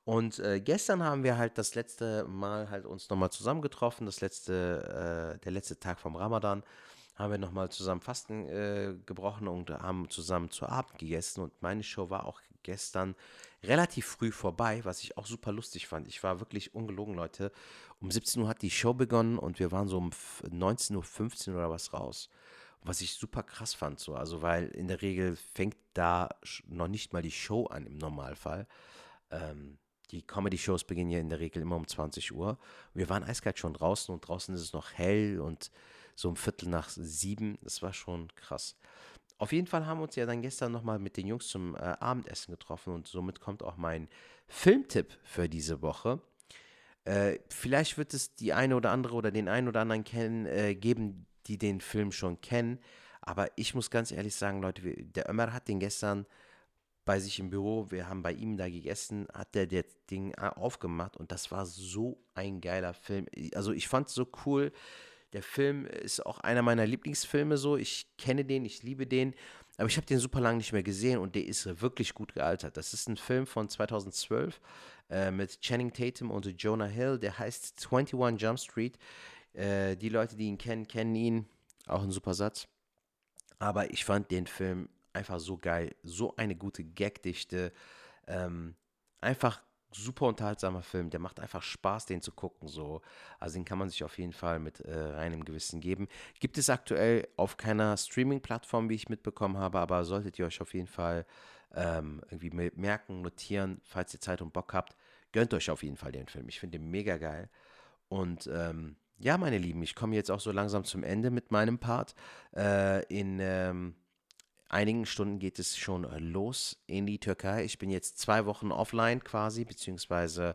Und äh, gestern haben wir halt das letzte Mal halt uns nochmal zusammengetroffen, das letzte, äh, der letzte Tag vom Ramadan, haben wir nochmal zusammen Fasten äh, gebrochen und haben zusammen zu Abend gegessen. Und meine Show war auch gestern relativ früh vorbei, was ich auch super lustig fand. Ich war wirklich ungelogen, Leute. Um 17 Uhr hat die Show begonnen und wir waren so um 19.15 Uhr oder was raus. Was ich super krass fand, so. Also, weil in der Regel fängt da noch nicht mal die Show an im Normalfall. Ähm, die Comedy-Shows beginnen ja in der Regel immer um 20 Uhr. Wir waren eiskalt schon draußen und draußen ist es noch hell und so um Viertel nach sieben. Das war schon krass. Auf jeden Fall haben wir uns ja dann gestern nochmal mit den Jungs zum äh, Abendessen getroffen und somit kommt auch mein Filmtipp für diese Woche. Äh, vielleicht wird es die eine oder andere oder den einen oder anderen kennen, äh, geben, die den Film schon kennen. Aber ich muss ganz ehrlich sagen, Leute, der Ömer hat den gestern bei sich im Büro, wir haben bei ihm da gegessen, hat der das Ding aufgemacht und das war so ein geiler Film. Also ich fand es so cool. Der Film ist auch einer meiner Lieblingsfilme so. Ich kenne den, ich liebe den, aber ich habe den super lange nicht mehr gesehen und der ist wirklich gut gealtert. Das ist ein Film von 2012 äh, mit Channing Tatum und Jonah Hill. Der heißt 21 Jump Street. Äh, die Leute, die ihn kennen, kennen ihn. Auch ein super Satz. Aber ich fand den Film einfach so geil. So eine gute Gagdichte. Ähm, einfach super unterhaltsamer Film. Der macht einfach Spaß, den zu gucken. So. Also den kann man sich auf jeden Fall mit äh, reinem Gewissen geben. Gibt es aktuell auf keiner Streaming-Plattform, wie ich mitbekommen habe, aber solltet ihr euch auf jeden Fall ähm, irgendwie merken, notieren, falls ihr Zeit und Bock habt. Gönnt euch auf jeden Fall den Film. Ich finde den mega geil. Und ähm, ja, meine Lieben, ich komme jetzt auch so langsam zum Ende mit meinem Part. Äh, in ähm, einigen Stunden geht es schon los in die Türkei. Ich bin jetzt zwei Wochen offline quasi, beziehungsweise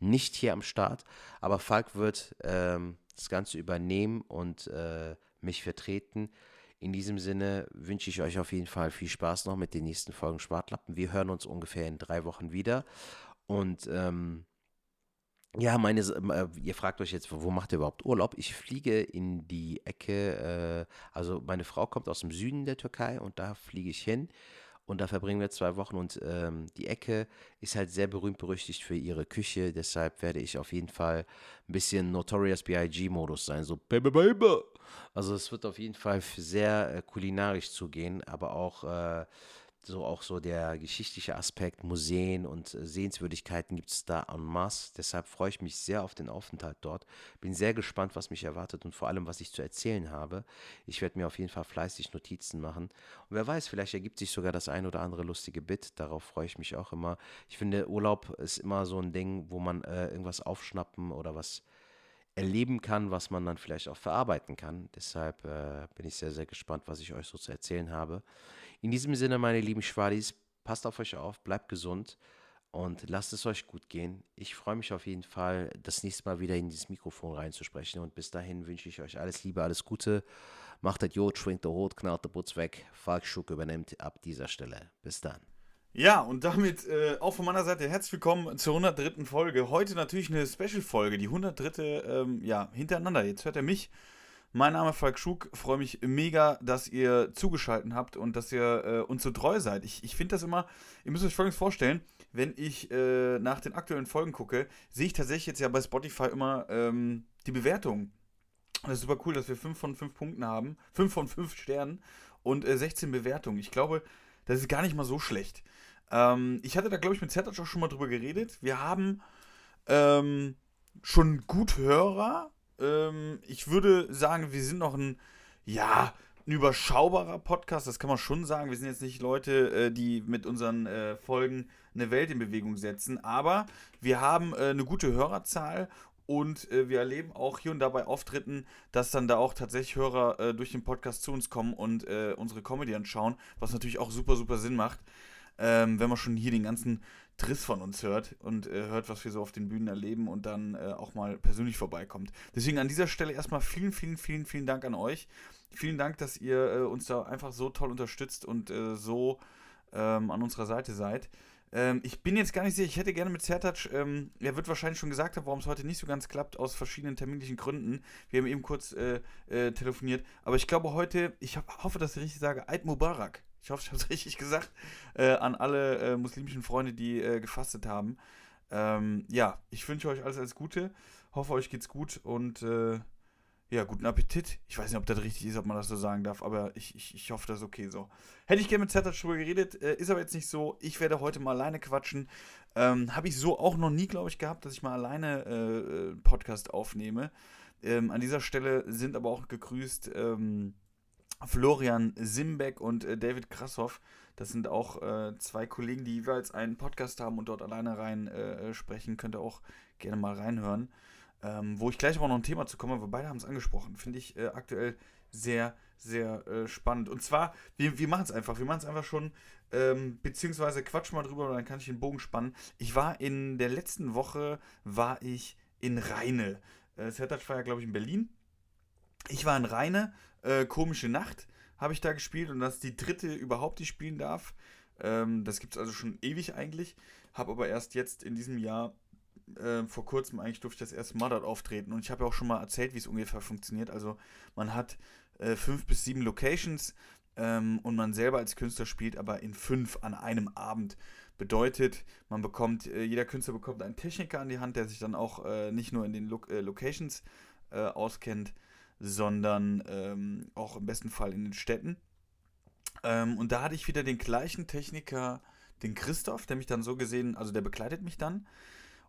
nicht hier am Start. Aber Falk wird ähm, das Ganze übernehmen und äh, mich vertreten. In diesem Sinne wünsche ich euch auf jeden Fall viel Spaß noch mit den nächsten Folgen Schwartlappen. Wir hören uns ungefähr in drei Wochen wieder. Und ähm, ja, meine, äh, ihr fragt euch jetzt, wo macht ihr überhaupt Urlaub? Ich fliege in die Ecke, äh, also meine Frau kommt aus dem Süden der Türkei und da fliege ich hin und da verbringen wir zwei Wochen und ähm, die Ecke ist halt sehr berühmt berüchtigt für ihre Küche, deshalb werde ich auf jeden Fall ein bisschen Notorious B.I.G. Modus sein, so Baby Baby. Also es wird auf jeden Fall sehr äh, kulinarisch zugehen, aber auch so auch so der geschichtliche Aspekt, Museen und äh, Sehenswürdigkeiten gibt es da en masse. Deshalb freue ich mich sehr auf den Aufenthalt dort. Bin sehr gespannt, was mich erwartet und vor allem, was ich zu erzählen habe. Ich werde mir auf jeden Fall fleißig Notizen machen. Und wer weiß, vielleicht ergibt sich sogar das ein oder andere lustige Bit. Darauf freue ich mich auch immer. Ich finde, Urlaub ist immer so ein Ding, wo man äh, irgendwas aufschnappen oder was erleben kann, was man dann vielleicht auch verarbeiten kann. Deshalb äh, bin ich sehr, sehr gespannt, was ich euch so zu erzählen habe. In diesem Sinne, meine lieben Schwadis, passt auf euch auf, bleibt gesund und lasst es euch gut gehen. Ich freue mich auf jeden Fall, das nächste Mal wieder in dieses Mikrofon reinzusprechen und bis dahin wünsche ich euch alles Liebe, alles Gute. Macht das Jod, schwingt der Rot, knallt der Putz weg. Falk Schuck übernimmt ab dieser Stelle. Bis dann. Ja, und damit äh, auch von meiner Seite herzlich willkommen zur 103. Folge. Heute natürlich eine Special-Folge, die 103. Ähm, ja, hintereinander. Jetzt hört er mich mein Name ist Falk Schug. Freue mich mega, dass ihr zugeschaltet habt und dass ihr äh, uns so treu seid. Ich, ich finde das immer, ihr müsst euch folgendes vorstellen, wenn ich äh, nach den aktuellen Folgen gucke, sehe ich tatsächlich jetzt ja bei Spotify immer ähm, die Bewertung. Das ist super cool, dass wir 5 von 5 Punkten haben. 5 von 5 Sternen und äh, 16 Bewertungen. Ich glaube, das ist gar nicht mal so schlecht. Ähm, ich hatte da, glaube ich, mit Zertac auch schon mal drüber geredet. Wir haben ähm, schon gut Hörer. Ähm, ich würde sagen, wir sind noch ein, ja, ein überschaubarer Podcast, das kann man schon sagen. Wir sind jetzt nicht Leute, äh, die mit unseren äh, Folgen eine Welt in Bewegung setzen, aber wir haben äh, eine gute Hörerzahl und wir erleben auch hier und da bei Auftritten, dass dann da auch tatsächlich Hörer durch den Podcast zu uns kommen und unsere Comedy anschauen, was natürlich auch super, super Sinn macht, ähm, wenn man schon hier den ganzen Driss von uns hört und äh, hört, was wir so auf den Bühnen erleben und dann äh, auch mal persönlich vorbeikommt. Deswegen an dieser Stelle erstmal vielen, vielen, vielen, vielen Dank an euch. Vielen Dank, dass ihr äh, uns da einfach so toll unterstützt und so ähm, an unserer Seite seid. Ähm, ich bin jetzt gar nicht sicher, ich hätte gerne mit Zertac, ähm, er wird wahrscheinlich schon gesagt haben, warum es heute nicht so ganz klappt, aus verschiedenen terminlichen Gründen. Wir haben eben kurz äh, äh, telefoniert. Aber ich glaube heute, ich hoffe, dass ich richtig sage, Eid Mubarak. Ich hoffe, ich habe es [LAUGHS] richtig gesagt. Äh, an alle äh, muslimischen Freunde, die äh, gefastet haben. Ähm, ja, ich wünsche euch alles alles Gute. Hoffe, euch geht's gut und äh, ja, guten Appetit. Ich weiß nicht, ob das richtig ist, ob man das so sagen darf, aber ich, ich, ich hoffe, das ist okay so. Hätte ich gerne mit Zertac drüber geredet, äh, ist aber jetzt nicht so. Ich werde heute mal alleine quatschen. Ähm, Habe ich so auch noch nie, glaube ich, gehabt, dass ich mal alleine äh, äh, Podcast aufnehme. Ähm, an dieser Stelle sind aber auch gegrüßt ähm, Florian Simbeck und äh, David Krassoff. Das sind auch äh, zwei Kollegen, die jeweils einen Podcast haben und dort alleine rein äh, sprechen. Könnt ihr auch gerne mal reinhören. Ähm, wo ich gleich aber noch ein Thema zu komme, aber beide haben es angesprochen. Finde ich äh, aktuell sehr, sehr äh, spannend. Und zwar, wir, wir machen es einfach. Wir machen es einfach schon, ähm, beziehungsweise quatsch mal drüber, dann kann ich den Bogen spannen. Ich war in der letzten Woche, war ich in Rheine. Äh, Sertac war ja, glaube ich, in Berlin. Ich war in Rheine, äh, komische Nacht habe ich da gespielt und das ist die dritte überhaupt, die ich spielen darf. Ähm, das gibt es also schon ewig eigentlich. Habe aber erst jetzt in diesem Jahr äh, vor kurzem eigentlich durfte ich das erste Mal dort auftreten und ich habe ja auch schon mal erzählt, wie es ungefähr funktioniert. Also man hat äh, fünf bis sieben Locations ähm, und man selber als Künstler spielt aber in fünf an einem Abend. Bedeutet, man bekommt, äh, jeder Künstler bekommt einen Techniker an die Hand, der sich dann auch äh, nicht nur in den Lo äh, Locations äh, auskennt, sondern ähm, auch im besten Fall in den Städten. Ähm, und da hatte ich wieder den gleichen Techniker, den Christoph, der mich dann so gesehen, also der begleitet mich dann.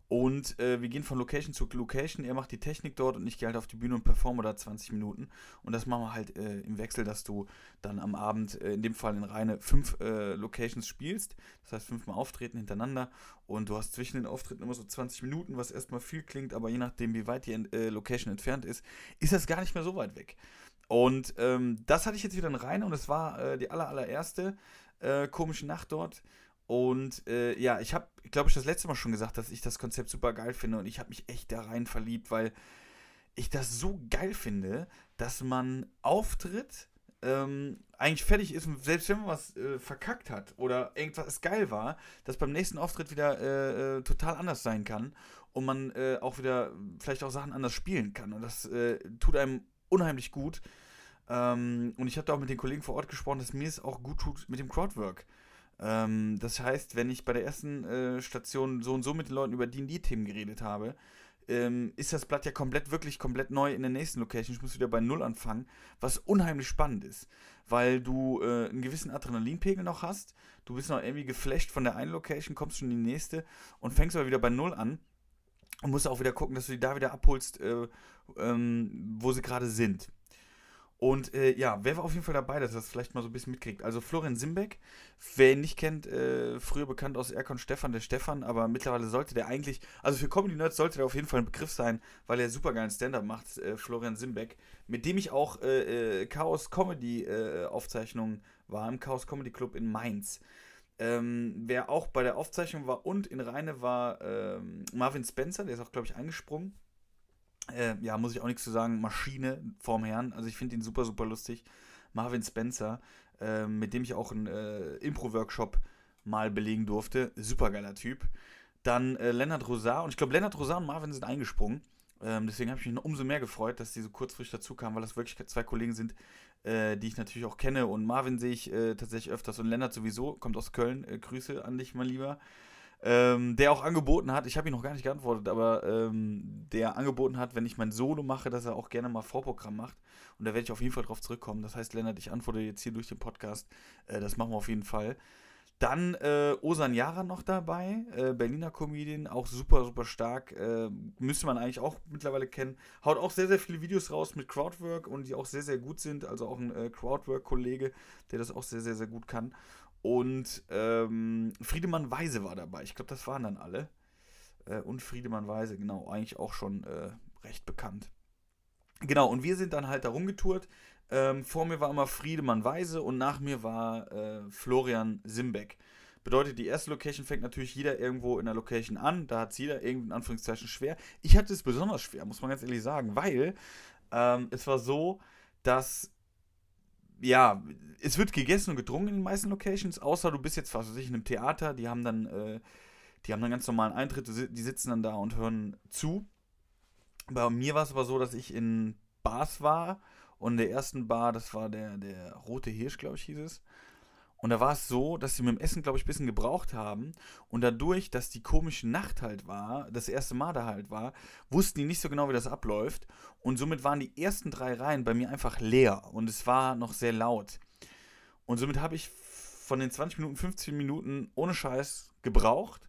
Und äh, wir gehen von Location zu Location. Er macht die Technik dort und ich gehe halt auf die Bühne und performe da 20 Minuten. Und das machen wir halt äh, im Wechsel, dass du dann am Abend, äh, in dem Fall in reine fünf äh, Locations spielst. Das heißt fünfmal auftreten hintereinander. Und du hast zwischen den Auftritten immer so 20 Minuten, was erstmal viel klingt, aber je nachdem, wie weit die äh, Location entfernt ist, ist das gar nicht mehr so weit weg. Und ähm, das hatte ich jetzt wieder in Reine und es war äh, die aller, allererste komische Nacht dort. Und äh, ja, ich habe, glaube ich, das letzte Mal schon gesagt, dass ich das Konzept super geil finde und ich habe mich echt da rein verliebt, weil ich das so geil finde, dass man auftritt, ähm, eigentlich fertig ist und selbst wenn man was äh, verkackt hat oder irgendwas geil war, dass beim nächsten Auftritt wieder äh, äh total anders sein kann und man äh, auch wieder vielleicht auch Sachen anders spielen kann. Und das äh, tut einem unheimlich gut. Ähm, und ich habe da auch mit den Kollegen vor Ort gesprochen, dass mir es auch gut tut mit dem Crowdwork. Ähm, das heißt, wenn ich bei der ersten äh, Station so und so mit den Leuten über D&D-Themen geredet habe, ähm, ist das Blatt ja komplett, wirklich komplett neu in der nächsten Location. Ich muss wieder bei Null anfangen, was unheimlich spannend ist, weil du äh, einen gewissen Adrenalinpegel noch hast. Du bist noch irgendwie geflasht von der einen Location, kommst schon in die nächste und fängst aber wieder bei Null an und musst auch wieder gucken, dass du die da wieder abholst, äh, ähm, wo sie gerade sind. Und äh, ja, wer war auf jeden Fall dabei, dass er das vielleicht mal so ein bisschen mitkriegt? Also Florian Simbeck, wer ihn nicht kennt, äh, früher bekannt aus Erkon Stefan, der Stefan, aber mittlerweile sollte der eigentlich, also für Comedy Nerds sollte der auf jeden Fall ein Begriff sein, weil er super geilen Stand-up macht, äh, Florian Simbeck, mit dem ich auch äh, äh, Chaos Comedy äh, Aufzeichnungen war im Chaos Comedy Club in Mainz. Ähm, wer auch bei der Aufzeichnung war und in Rheine war ähm, Marvin Spencer, der ist auch, glaube ich, eingesprungen äh, ja, muss ich auch nichts zu sagen, Maschine vorm Herrn. Also ich finde ihn super, super lustig. Marvin Spencer, äh, mit dem ich auch einen äh, Impro-Workshop mal belegen durfte. Super geiler Typ. Dann äh, Lennart Rosar. Und ich glaube, Lennart Rosar und Marvin sind eingesprungen. Ähm, deswegen habe ich mich umso mehr gefreut, dass die so kurzfristig dazu kamen, weil das wirklich zwei Kollegen sind, äh, die ich natürlich auch kenne. Und Marvin sehe ich äh, tatsächlich öfters und Lennart sowieso, kommt aus Köln. Grüße an dich, mein Lieber. Ähm, der auch angeboten hat, ich habe ihn noch gar nicht geantwortet, aber ähm, der angeboten hat, wenn ich mein Solo mache, dass er auch gerne mal Vorprogramm macht. Und da werde ich auf jeden Fall drauf zurückkommen. Das heißt, Lennart, ich antworte jetzt hier durch den Podcast. Äh, das machen wir auf jeden Fall. Dann äh, Osan Yara noch dabei, äh, Berliner Comedian, auch super, super stark. Äh, müsste man eigentlich auch mittlerweile kennen. Haut auch sehr, sehr viele Videos raus mit Crowdwork und die auch sehr, sehr gut sind. Also auch ein äh, Crowdwork-Kollege, der das auch sehr, sehr, sehr gut kann. Und ähm, Friedemann Weise war dabei. Ich glaube, das waren dann alle. Äh, und Friedemann Weise, genau, eigentlich auch schon äh, recht bekannt. Genau, und wir sind dann halt da rumgetourt. Ähm, vor mir war immer Friedemann Weise und nach mir war äh, Florian Simbeck. Bedeutet, die erste Location fängt natürlich jeder irgendwo in der Location an. Da hat es jeder irgendwie in Anführungszeichen schwer. Ich hatte es besonders schwer, muss man ganz ehrlich sagen, weil ähm, es war so, dass ja, es wird gegessen und getrunken in den meisten Locations, außer du bist jetzt, was weiß ich, in einem Theater, die haben dann, äh, die haben dann ganz normalen Eintritt, die sitzen dann da und hören zu. Bei mir war es aber so, dass ich in Bars war und in der ersten Bar, das war der, der Rote Hirsch, glaube ich, hieß es. Und da war es so, dass sie mit dem Essen, glaube ich, ein bisschen gebraucht haben. Und dadurch, dass die komische Nacht halt war, das erste Mal da halt war, wussten die nicht so genau, wie das abläuft. Und somit waren die ersten drei Reihen bei mir einfach leer. Und es war noch sehr laut. Und somit habe ich von den 20 Minuten, 15 Minuten ohne Scheiß gebraucht,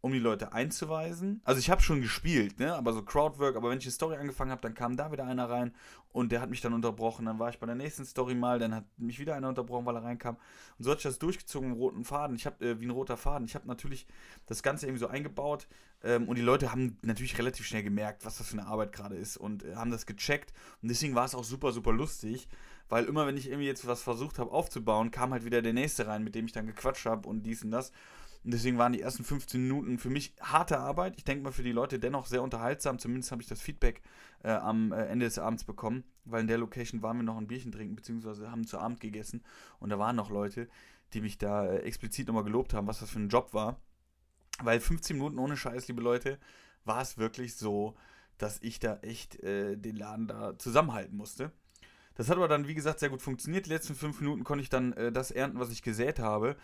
um die Leute einzuweisen. Also ich habe schon gespielt, ne? aber so Crowdwork, aber wenn ich eine Story angefangen habe, dann kam da wieder einer rein und der hat mich dann unterbrochen. Dann war ich bei der nächsten Story mal, dann hat mich wieder einer unterbrochen, weil er reinkam. Und so hatte ich das durchgezogen im roten Faden. Ich habe äh, wie ein roter Faden. Ich habe natürlich das Ganze irgendwie so eingebaut ähm, und die Leute haben natürlich relativ schnell gemerkt, was das für eine Arbeit gerade ist und äh, haben das gecheckt. Und deswegen war es auch super, super lustig. Weil immer, wenn ich irgendwie jetzt was versucht habe aufzubauen, kam halt wieder der nächste rein, mit dem ich dann gequatscht habe und dies und das. Und deswegen waren die ersten 15 Minuten für mich harte Arbeit. Ich denke mal für die Leute dennoch sehr unterhaltsam. Zumindest habe ich das Feedback äh, am äh, Ende des Abends bekommen, weil in der Location waren wir noch ein Bierchen trinken, beziehungsweise haben zu Abend gegessen. Und da waren noch Leute, die mich da äh, explizit nochmal gelobt haben, was das für ein Job war. Weil 15 Minuten ohne Scheiß, liebe Leute, war es wirklich so, dass ich da echt äh, den Laden da zusammenhalten musste. Das hat aber dann, wie gesagt, sehr gut funktioniert. Die letzten fünf Minuten konnte ich dann äh, das ernten, was ich gesät habe.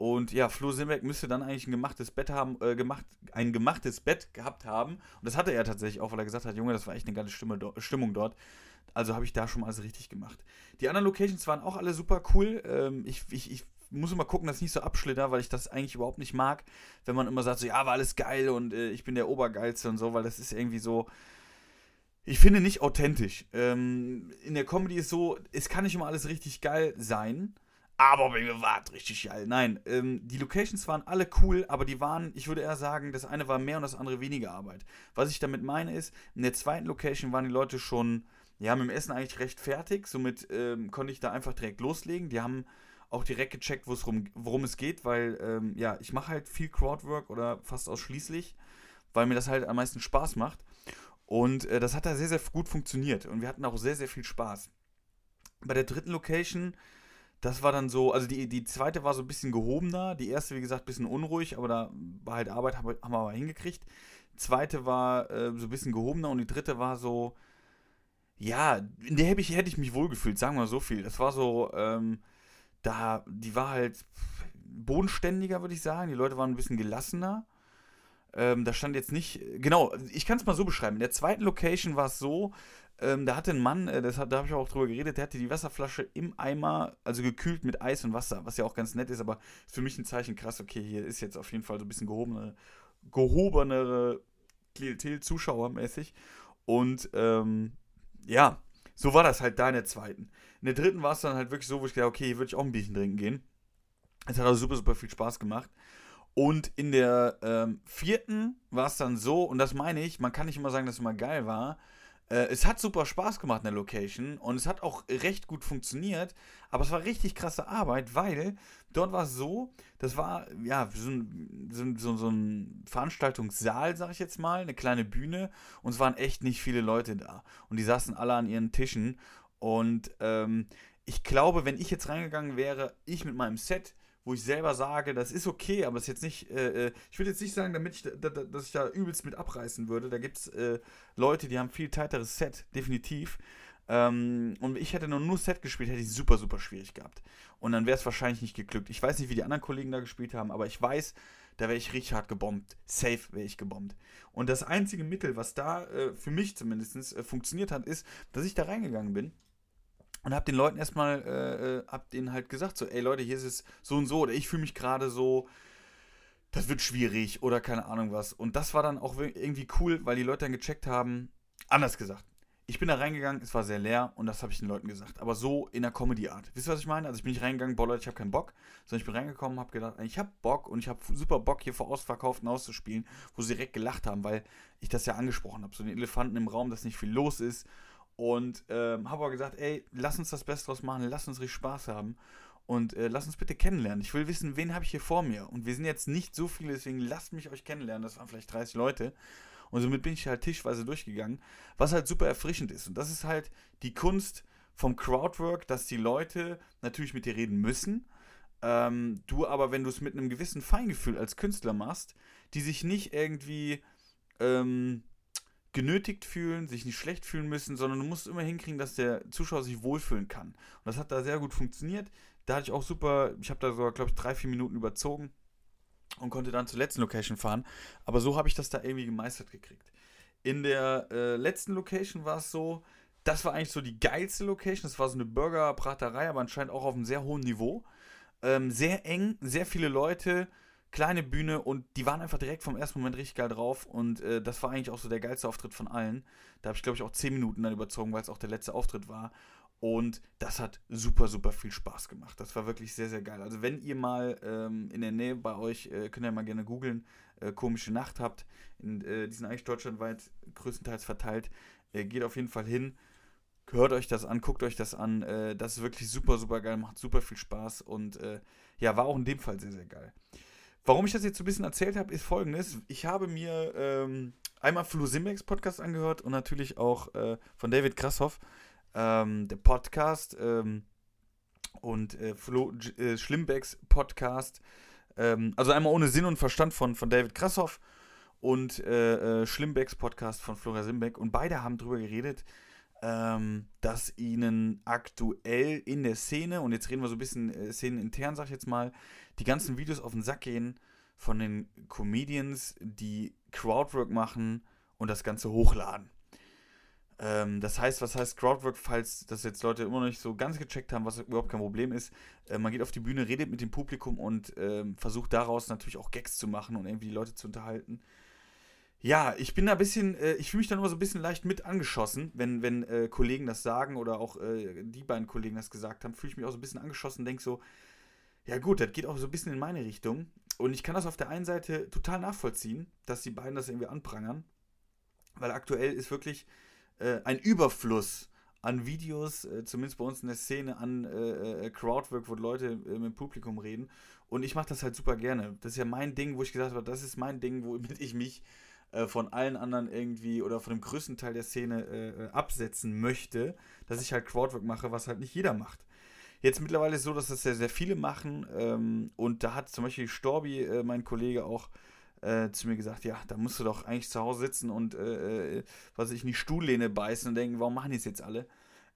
Und ja, Flo Simbeck müsste dann eigentlich ein gemachtes Bett haben, äh, gemacht, ein gemachtes Bett gehabt haben. Und das hatte er tatsächlich auch, weil er gesagt hat, Junge, das war echt eine geile Stimme, do, Stimmung dort. Also habe ich da schon mal alles richtig gemacht. Die anderen Locations waren auch alle super cool. Ähm, ich, ich, ich muss immer gucken, dass ich nicht so abschlitter, weil ich das eigentlich überhaupt nicht mag, wenn man immer sagt, so, ja, war alles geil und äh, ich bin der Obergeilste und so, weil das ist irgendwie so, ich finde nicht authentisch. Ähm, in der Comedy ist so, es kann nicht immer alles richtig geil sein aber es richtig geil. Nein, ähm, die Locations waren alle cool, aber die waren, ich würde eher sagen, das eine war mehr und das andere weniger Arbeit. Was ich damit meine ist, in der zweiten Location waren die Leute schon, ja, mit dem Essen eigentlich recht fertig, somit ähm, konnte ich da einfach direkt loslegen. Die haben auch direkt gecheckt, rum, worum es geht, weil, ähm, ja, ich mache halt viel Crowdwork oder fast ausschließlich, weil mir das halt am meisten Spaß macht. Und äh, das hat da sehr, sehr gut funktioniert und wir hatten auch sehr, sehr viel Spaß. Bei der dritten Location das war dann so, also die, die zweite war so ein bisschen gehobener, die erste, wie gesagt, ein bisschen unruhig, aber da war halt Arbeit, haben wir aber hingekriegt. Die zweite war äh, so ein bisschen gehobener und die dritte war so, ja, in der hätte ich, hätte ich mich wohlgefühlt, sagen wir so viel. Das war so, ähm, da, die war halt bodenständiger, würde ich sagen. Die Leute waren ein bisschen gelassener. Ähm, da stand jetzt nicht, genau, ich kann es mal so beschreiben. In der zweiten Location war es so, ähm, da hatte ein Mann, äh, das hat, da habe ich auch drüber geredet, der hatte die Wasserflasche im Eimer, also gekühlt mit Eis und Wasser, was ja auch ganz nett ist, aber ist für mich ein Zeichen krass, okay, hier ist jetzt auf jeden Fall so ein bisschen gehobenere, gehobenere Klientel, zuschauermäßig. Und ähm, ja, so war das halt da in der zweiten. In der dritten war es dann halt wirklich so, wo ich gedacht okay, hier würde ich auch ein Bierchen trinken gehen. Es hat also super, super viel Spaß gemacht. Und in der ähm, vierten war es dann so, und das meine ich, man kann nicht immer sagen, dass es immer geil war, äh, es hat super Spaß gemacht in der Location und es hat auch recht gut funktioniert, aber es war richtig krasse Arbeit, weil dort war es so, das war ja so ein, so, so ein Veranstaltungssaal, sag ich jetzt mal, eine kleine Bühne und es waren echt nicht viele Leute da. Und die saßen alle an ihren Tischen. Und ähm, ich glaube, wenn ich jetzt reingegangen wäre, ich mit meinem Set, wo ich selber sage, das ist okay, aber es ist jetzt nicht, äh, äh ich würde jetzt nicht sagen, damit ich, da, da, dass ich da übelst mit abreißen würde. Da gibt es äh, Leute, die haben viel tighterres Set, definitiv. Ähm, und ich hätte nur, nur Set gespielt, hätte ich super, super schwierig gehabt. Und dann wäre es wahrscheinlich nicht geglückt. Ich weiß nicht, wie die anderen Kollegen da gespielt haben, aber ich weiß, da wäre ich richtig hart gebombt. Safe wäre ich gebombt. Und das einzige Mittel, was da äh, für mich zumindest äh, funktioniert hat, ist, dass ich da reingegangen bin und habe den Leuten erstmal, äh, äh, hab denen halt gesagt, so, ey Leute, hier ist es so und so, oder ich fühle mich gerade so, das wird schwierig oder keine Ahnung was. Und das war dann auch irgendwie cool, weil die Leute dann gecheckt haben, anders gesagt. Ich bin da reingegangen, es war sehr leer und das habe ich den Leuten gesagt. Aber so in der Comedy-Art. Wisst ihr, was ich meine? Also ich bin nicht reingegangen, boah Leute, ich habe keinen Bock. Sondern ich bin reingekommen, habe gedacht, ich habe Bock und ich habe super Bock, hier vor ausverkauften auszuspielen, wo sie direkt gelacht haben, weil ich das ja angesprochen habe. So den Elefanten im Raum, dass nicht viel los ist. Und ähm, habe aber gesagt, ey, lass uns das Beste draus machen, lass uns richtig Spaß haben. Und äh, lass uns bitte kennenlernen. Ich will wissen, wen habe ich hier vor mir. Und wir sind jetzt nicht so viele, deswegen lasst mich euch kennenlernen. Das waren vielleicht 30 Leute. Und somit bin ich halt tischweise durchgegangen, was halt super erfrischend ist. Und das ist halt die Kunst vom Crowdwork, dass die Leute natürlich mit dir reden müssen. Ähm, du aber, wenn du es mit einem gewissen Feingefühl als Künstler machst, die sich nicht irgendwie ähm, genötigt fühlen, sich nicht schlecht fühlen müssen, sondern du musst immer hinkriegen, dass der Zuschauer sich wohlfühlen kann. Und das hat da sehr gut funktioniert. Da hatte ich auch super, ich habe da sogar, glaube ich, drei, vier Minuten überzogen und konnte dann zur letzten Location fahren. Aber so habe ich das da irgendwie gemeistert gekriegt. In der äh, letzten Location war es so, das war eigentlich so die geilste Location. Das war so eine Burgerbraterei, aber anscheinend auch auf einem sehr hohen Niveau. Ähm, sehr eng, sehr viele Leute, kleine Bühne und die waren einfach direkt vom ersten Moment richtig geil drauf. Und äh, das war eigentlich auch so der geilste Auftritt von allen. Da habe ich, glaube ich, auch 10 Minuten dann überzogen, weil es auch der letzte Auftritt war. Und das hat super, super viel Spaß gemacht. Das war wirklich sehr, sehr geil. Also wenn ihr mal ähm, in der Nähe bei euch, äh, könnt ihr mal gerne googeln, äh, komische Nacht habt. In, äh, die sind eigentlich deutschlandweit größtenteils verteilt. Äh, geht auf jeden Fall hin. Hört euch das an, guckt euch das an. Äh, das ist wirklich super, super geil, macht super viel Spaß und äh, ja, war auch in dem Fall sehr, sehr geil. Warum ich das jetzt so ein bisschen erzählt habe, ist folgendes. Ich habe mir ähm, einmal Flo Simbex Podcast angehört und natürlich auch von David Krasshoff ähm, der Podcast ähm, und äh, Flo äh, Schlimmbecks Podcast. Ähm, also einmal ohne Sinn und Verstand von, von David Krassoff und äh, äh, Schlimmbecks Podcast von Flora Simbeck. Und beide haben darüber geredet, ähm, dass ihnen aktuell in der Szene, und jetzt reden wir so ein bisschen äh, szenenintern, sag ich jetzt mal, die ganzen Videos auf den Sack gehen von den Comedians, die Crowdwork machen und das Ganze hochladen. Ähm, das heißt, was heißt Crowdwork, falls das jetzt Leute immer noch nicht so ganz gecheckt haben, was überhaupt kein Problem ist. Äh, man geht auf die Bühne, redet mit dem Publikum und äh, versucht daraus natürlich auch Gags zu machen und irgendwie die Leute zu unterhalten. Ja, ich bin da ein bisschen, äh, ich fühle mich da nur so ein bisschen leicht mit angeschossen, wenn, wenn äh, Kollegen das sagen oder auch äh, die beiden Kollegen das gesagt haben, fühle ich mich auch so ein bisschen angeschossen und denke so, ja gut, das geht auch so ein bisschen in meine Richtung. Und ich kann das auf der einen Seite total nachvollziehen, dass die beiden das irgendwie anprangern, weil aktuell ist wirklich äh, ein Überfluss an Videos, äh, zumindest bei uns in der Szene, an äh, Crowdwork, wo Leute mit dem Publikum reden. Und ich mache das halt super gerne. Das ist ja mein Ding, wo ich gesagt habe, das ist mein Ding, womit ich mich äh, von allen anderen irgendwie oder von dem größten Teil der Szene absetzen möchte, dass ich halt Crowdwork mache, was halt nicht jeder macht. Jetzt mittlerweile ist es so, dass das sehr, sehr viele machen. Ähm, und da hat zum Beispiel Storbi, mein Kollege, auch äh, zu mir gesagt, ja, da musst du doch eigentlich zu Hause sitzen und, äh, äh was ich, in die Stuhllehne beißen und denken, warum machen die es jetzt alle?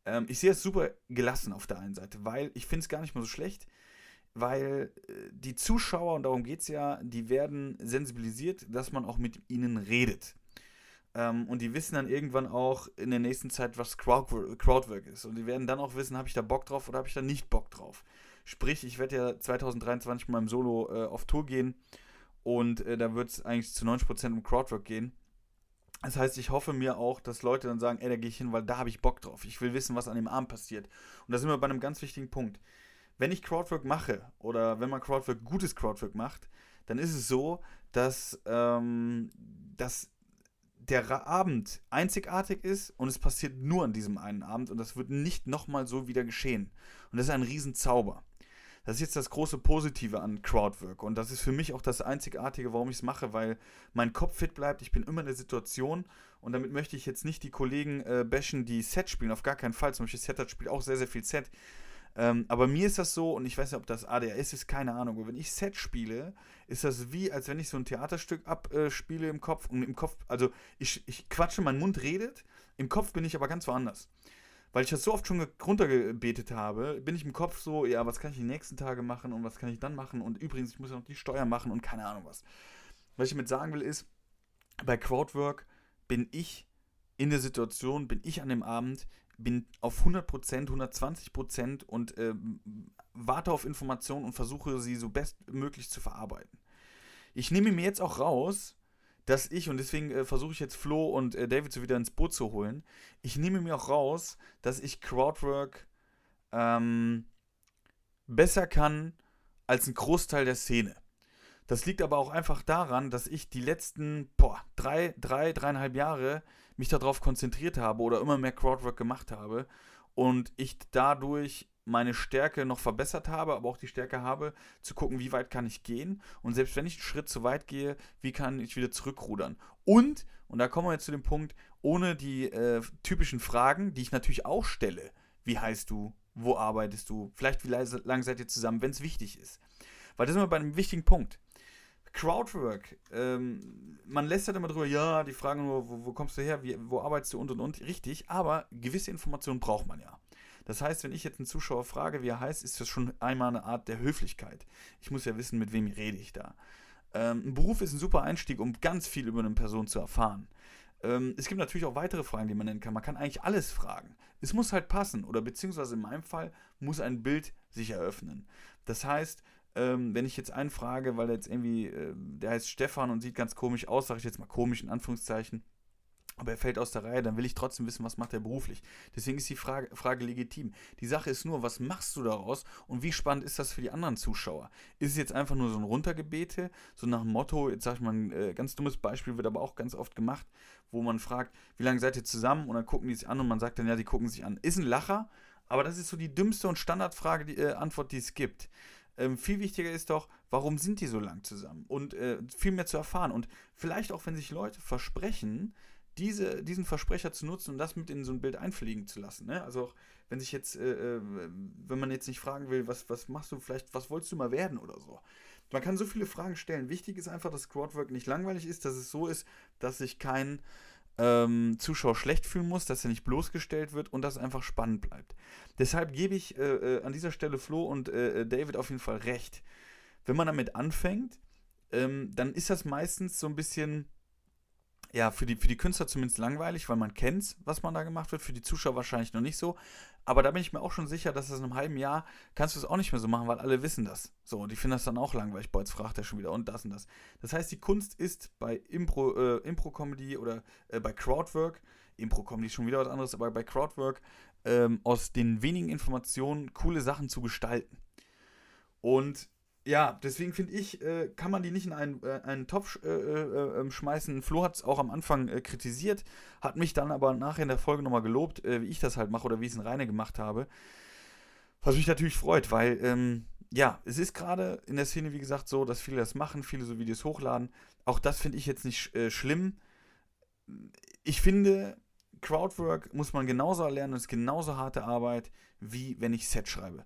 Ähm, ich sehe es super gelassen auf der einen Seite, weil ich finde es gar nicht mal so schlecht, weil äh, die Zuschauer, und darum geht es ja, die werden sensibilisiert, dass man auch mit ihnen redet. Ähm, und die wissen dann irgendwann auch in der nächsten Zeit, was Crowdwork, ist. Und die werden dann auch wissen, habe ich da Bock drauf oder habe ich da nicht Bock drauf. Sprich, ich werde ja 2023 mit meinem Solo äh, auf Tour gehen und äh, da wird es eigentlich zu 90% um Crowdwork gehen. Das heißt, ich hoffe mir auch, dass Leute dann sagen, ey, da gehe ich hin, weil da habe ich Bock drauf. Ich will wissen, was an dem Abend passiert. Und da sind wir bei einem ganz wichtigen Punkt. Wenn ich Crowdwork mache oder wenn man Crowdwork, gutes Crowdwork macht, dann ist es so, dass, ähm, dass der Abend einzigartig ist und es passiert nur an diesem einen Abend und das wird nicht nochmal so wieder geschehen. Und das ist ein Riesenzauber. Das ist jetzt das große Positive an Crowdwork. Und das ist für mich auch das Einzigartige, warum ich es mache, weil mein Kopf fit bleibt. Ich bin immer in der Situation. Und damit möchte ich jetzt nicht die Kollegen äh, bashen, die Set spielen. Auf gar keinen Fall. Zum Beispiel Set spielt auch sehr, sehr viel Set. Ähm, aber mir ist das so, und ich weiß nicht, ob das ADHS ist, keine Ahnung. Aber wenn ich Set spiele, ist das wie, als wenn ich so ein Theaterstück abspiele im Kopf. Und im Kopf, also ich, ich quatsche, mein Mund redet. Im Kopf bin ich aber ganz woanders. weil ich das so oft schon runtergebetet habe, bin ich im Kopf so, ja, was kann ich die nächsten Tage machen und was kann ich dann machen und übrigens, ich muss ja noch die Steuer machen und keine Ahnung was. Was ich damit sagen will ist, bei Crowdwork bin ich in der Situation, bin ich an dem Abend, bin auf 100%, 120% und äh, warte auf Informationen und versuche sie so bestmöglich zu verarbeiten. Ich nehme mir jetzt auch raus, dass ich, und deswegen äh, versuche ich jetzt Flo und äh, David so wieder ins Boot zu holen, ich nehme mir auch raus, dass ich Crowdwork ähm, besser kann als ein Großteil der Szene. Das liegt aber auch einfach daran, dass ich die letzten boah, drei, drei, dreieinhalb Jahre mich darauf konzentriert habe oder immer mehr Crowdwork gemacht habe und ich dadurch meine Stärke noch verbessert habe, aber auch die Stärke habe, zu gucken, wie weit kann ich gehen. Und selbst wenn ich einen Schritt zu weit gehe, wie kann ich wieder zurückrudern. Und, und da kommen wir jetzt zu dem Punkt, ohne die äh, typischen Fragen, die ich natürlich auch stelle. Wie heißt du? Wo arbeitest du? Vielleicht wie lange seid ihr zusammen, wenn es wichtig ist. Weil das sind wir bei einem wichtigen Punkt. Crowdwork, ähm, man lässt halt immer drüber, ja, die fragen nur, wo, wo kommst du her, wie, wo arbeitest du und und und, richtig, aber gewisse Informationen braucht man ja. Das heißt, wenn ich jetzt einen Zuschauer frage, wie er heißt, ist das schon einmal eine Art der Höflichkeit. Ich muss ja wissen, mit wem rede ich da. Ähm, ein Beruf ist ein super Einstieg, um ganz viel über eine Person zu erfahren. Ähm, es gibt natürlich auch weitere Fragen, die man nennen kann. Man kann eigentlich alles fragen. Es muss halt passen oder beziehungsweise in meinem Fall muss ein Bild sich eröffnen. Das heißt, ähm, wenn ich jetzt einen frage, weil jetzt irgendwie, äh, der heißt Stefan und sieht ganz komisch aus, sage ich jetzt mal komisch in Anführungszeichen, aber er fällt aus der Reihe, dann will ich trotzdem wissen, was macht er beruflich. Deswegen ist die Frage, Frage, legitim. Die Sache ist nur, was machst du daraus und wie spannend ist das für die anderen Zuschauer? Ist es jetzt einfach nur so ein Runtergebete, so nach dem Motto, jetzt sag ich mal ein äh, ganz dummes Beispiel, wird aber auch ganz oft gemacht, wo man fragt, wie lange seid ihr zusammen? Und dann gucken die sich an und man sagt dann, ja, die gucken sich an. Ist ein Lacher, aber das ist so die dümmste und Standardfrage, die äh, Antwort, die es gibt. Ähm, viel wichtiger ist doch, warum sind die so lang zusammen? Und äh, viel mehr zu erfahren. Und vielleicht auch, wenn sich Leute versprechen, diese, diesen Versprecher zu nutzen und das mit in so ein Bild einfliegen zu lassen. Ne? Also auch wenn sich jetzt, äh, äh, wenn man jetzt nicht fragen will, was, was machst du vielleicht, was wolltest du mal werden oder so. Man kann so viele Fragen stellen. Wichtig ist einfach, dass Crowdwork nicht langweilig ist, dass es so ist, dass sich kein ähm, Zuschauer schlecht fühlen muss, dass er nicht bloßgestellt wird und dass es einfach spannend bleibt. Deshalb gebe ich äh, äh an dieser Stelle Flo und äh, äh, David auf jeden Fall recht. Wenn man damit anfängt, ähm, dann ist das meistens so ein bisschen ja, für die, für die Künstler zumindest langweilig, weil man kennt, was man da gemacht wird. Für die Zuschauer wahrscheinlich noch nicht so. Aber da bin ich mir auch schon sicher, dass das in einem halben Jahr kannst du es auch nicht mehr so machen, weil alle wissen das. So, und die finden das dann auch langweilig. Boah, jetzt fragt er schon wieder und das und das. Das heißt, die Kunst ist bei Impro, äh, Impro-Comedy oder äh, bei Crowdwork, Impro-Comedy ist schon wieder was anderes, aber bei Crowdwork ähm, aus den wenigen Informationen coole Sachen zu gestalten. Und ja, deswegen finde ich, äh, kann man die nicht in einen, äh, einen Topf äh, äh ähm, schmeißen. Flo hat es auch am Anfang äh, kritisiert, hat mich dann aber nachher in der Folge nochmal gelobt, äh, wie ich das halt mache oder wie ich es in Reine gemacht habe. Was mich natürlich freut, weil, ähm, ja, es ist gerade in der Szene, wie gesagt, so, dass viele das machen, viele so Videos hochladen. Auch das finde ich jetzt nicht schlimm. Ich finde, Crowdwork muss man genauso erlernen und ist genauso harte Arbeit, wie wenn ich Set schreibe.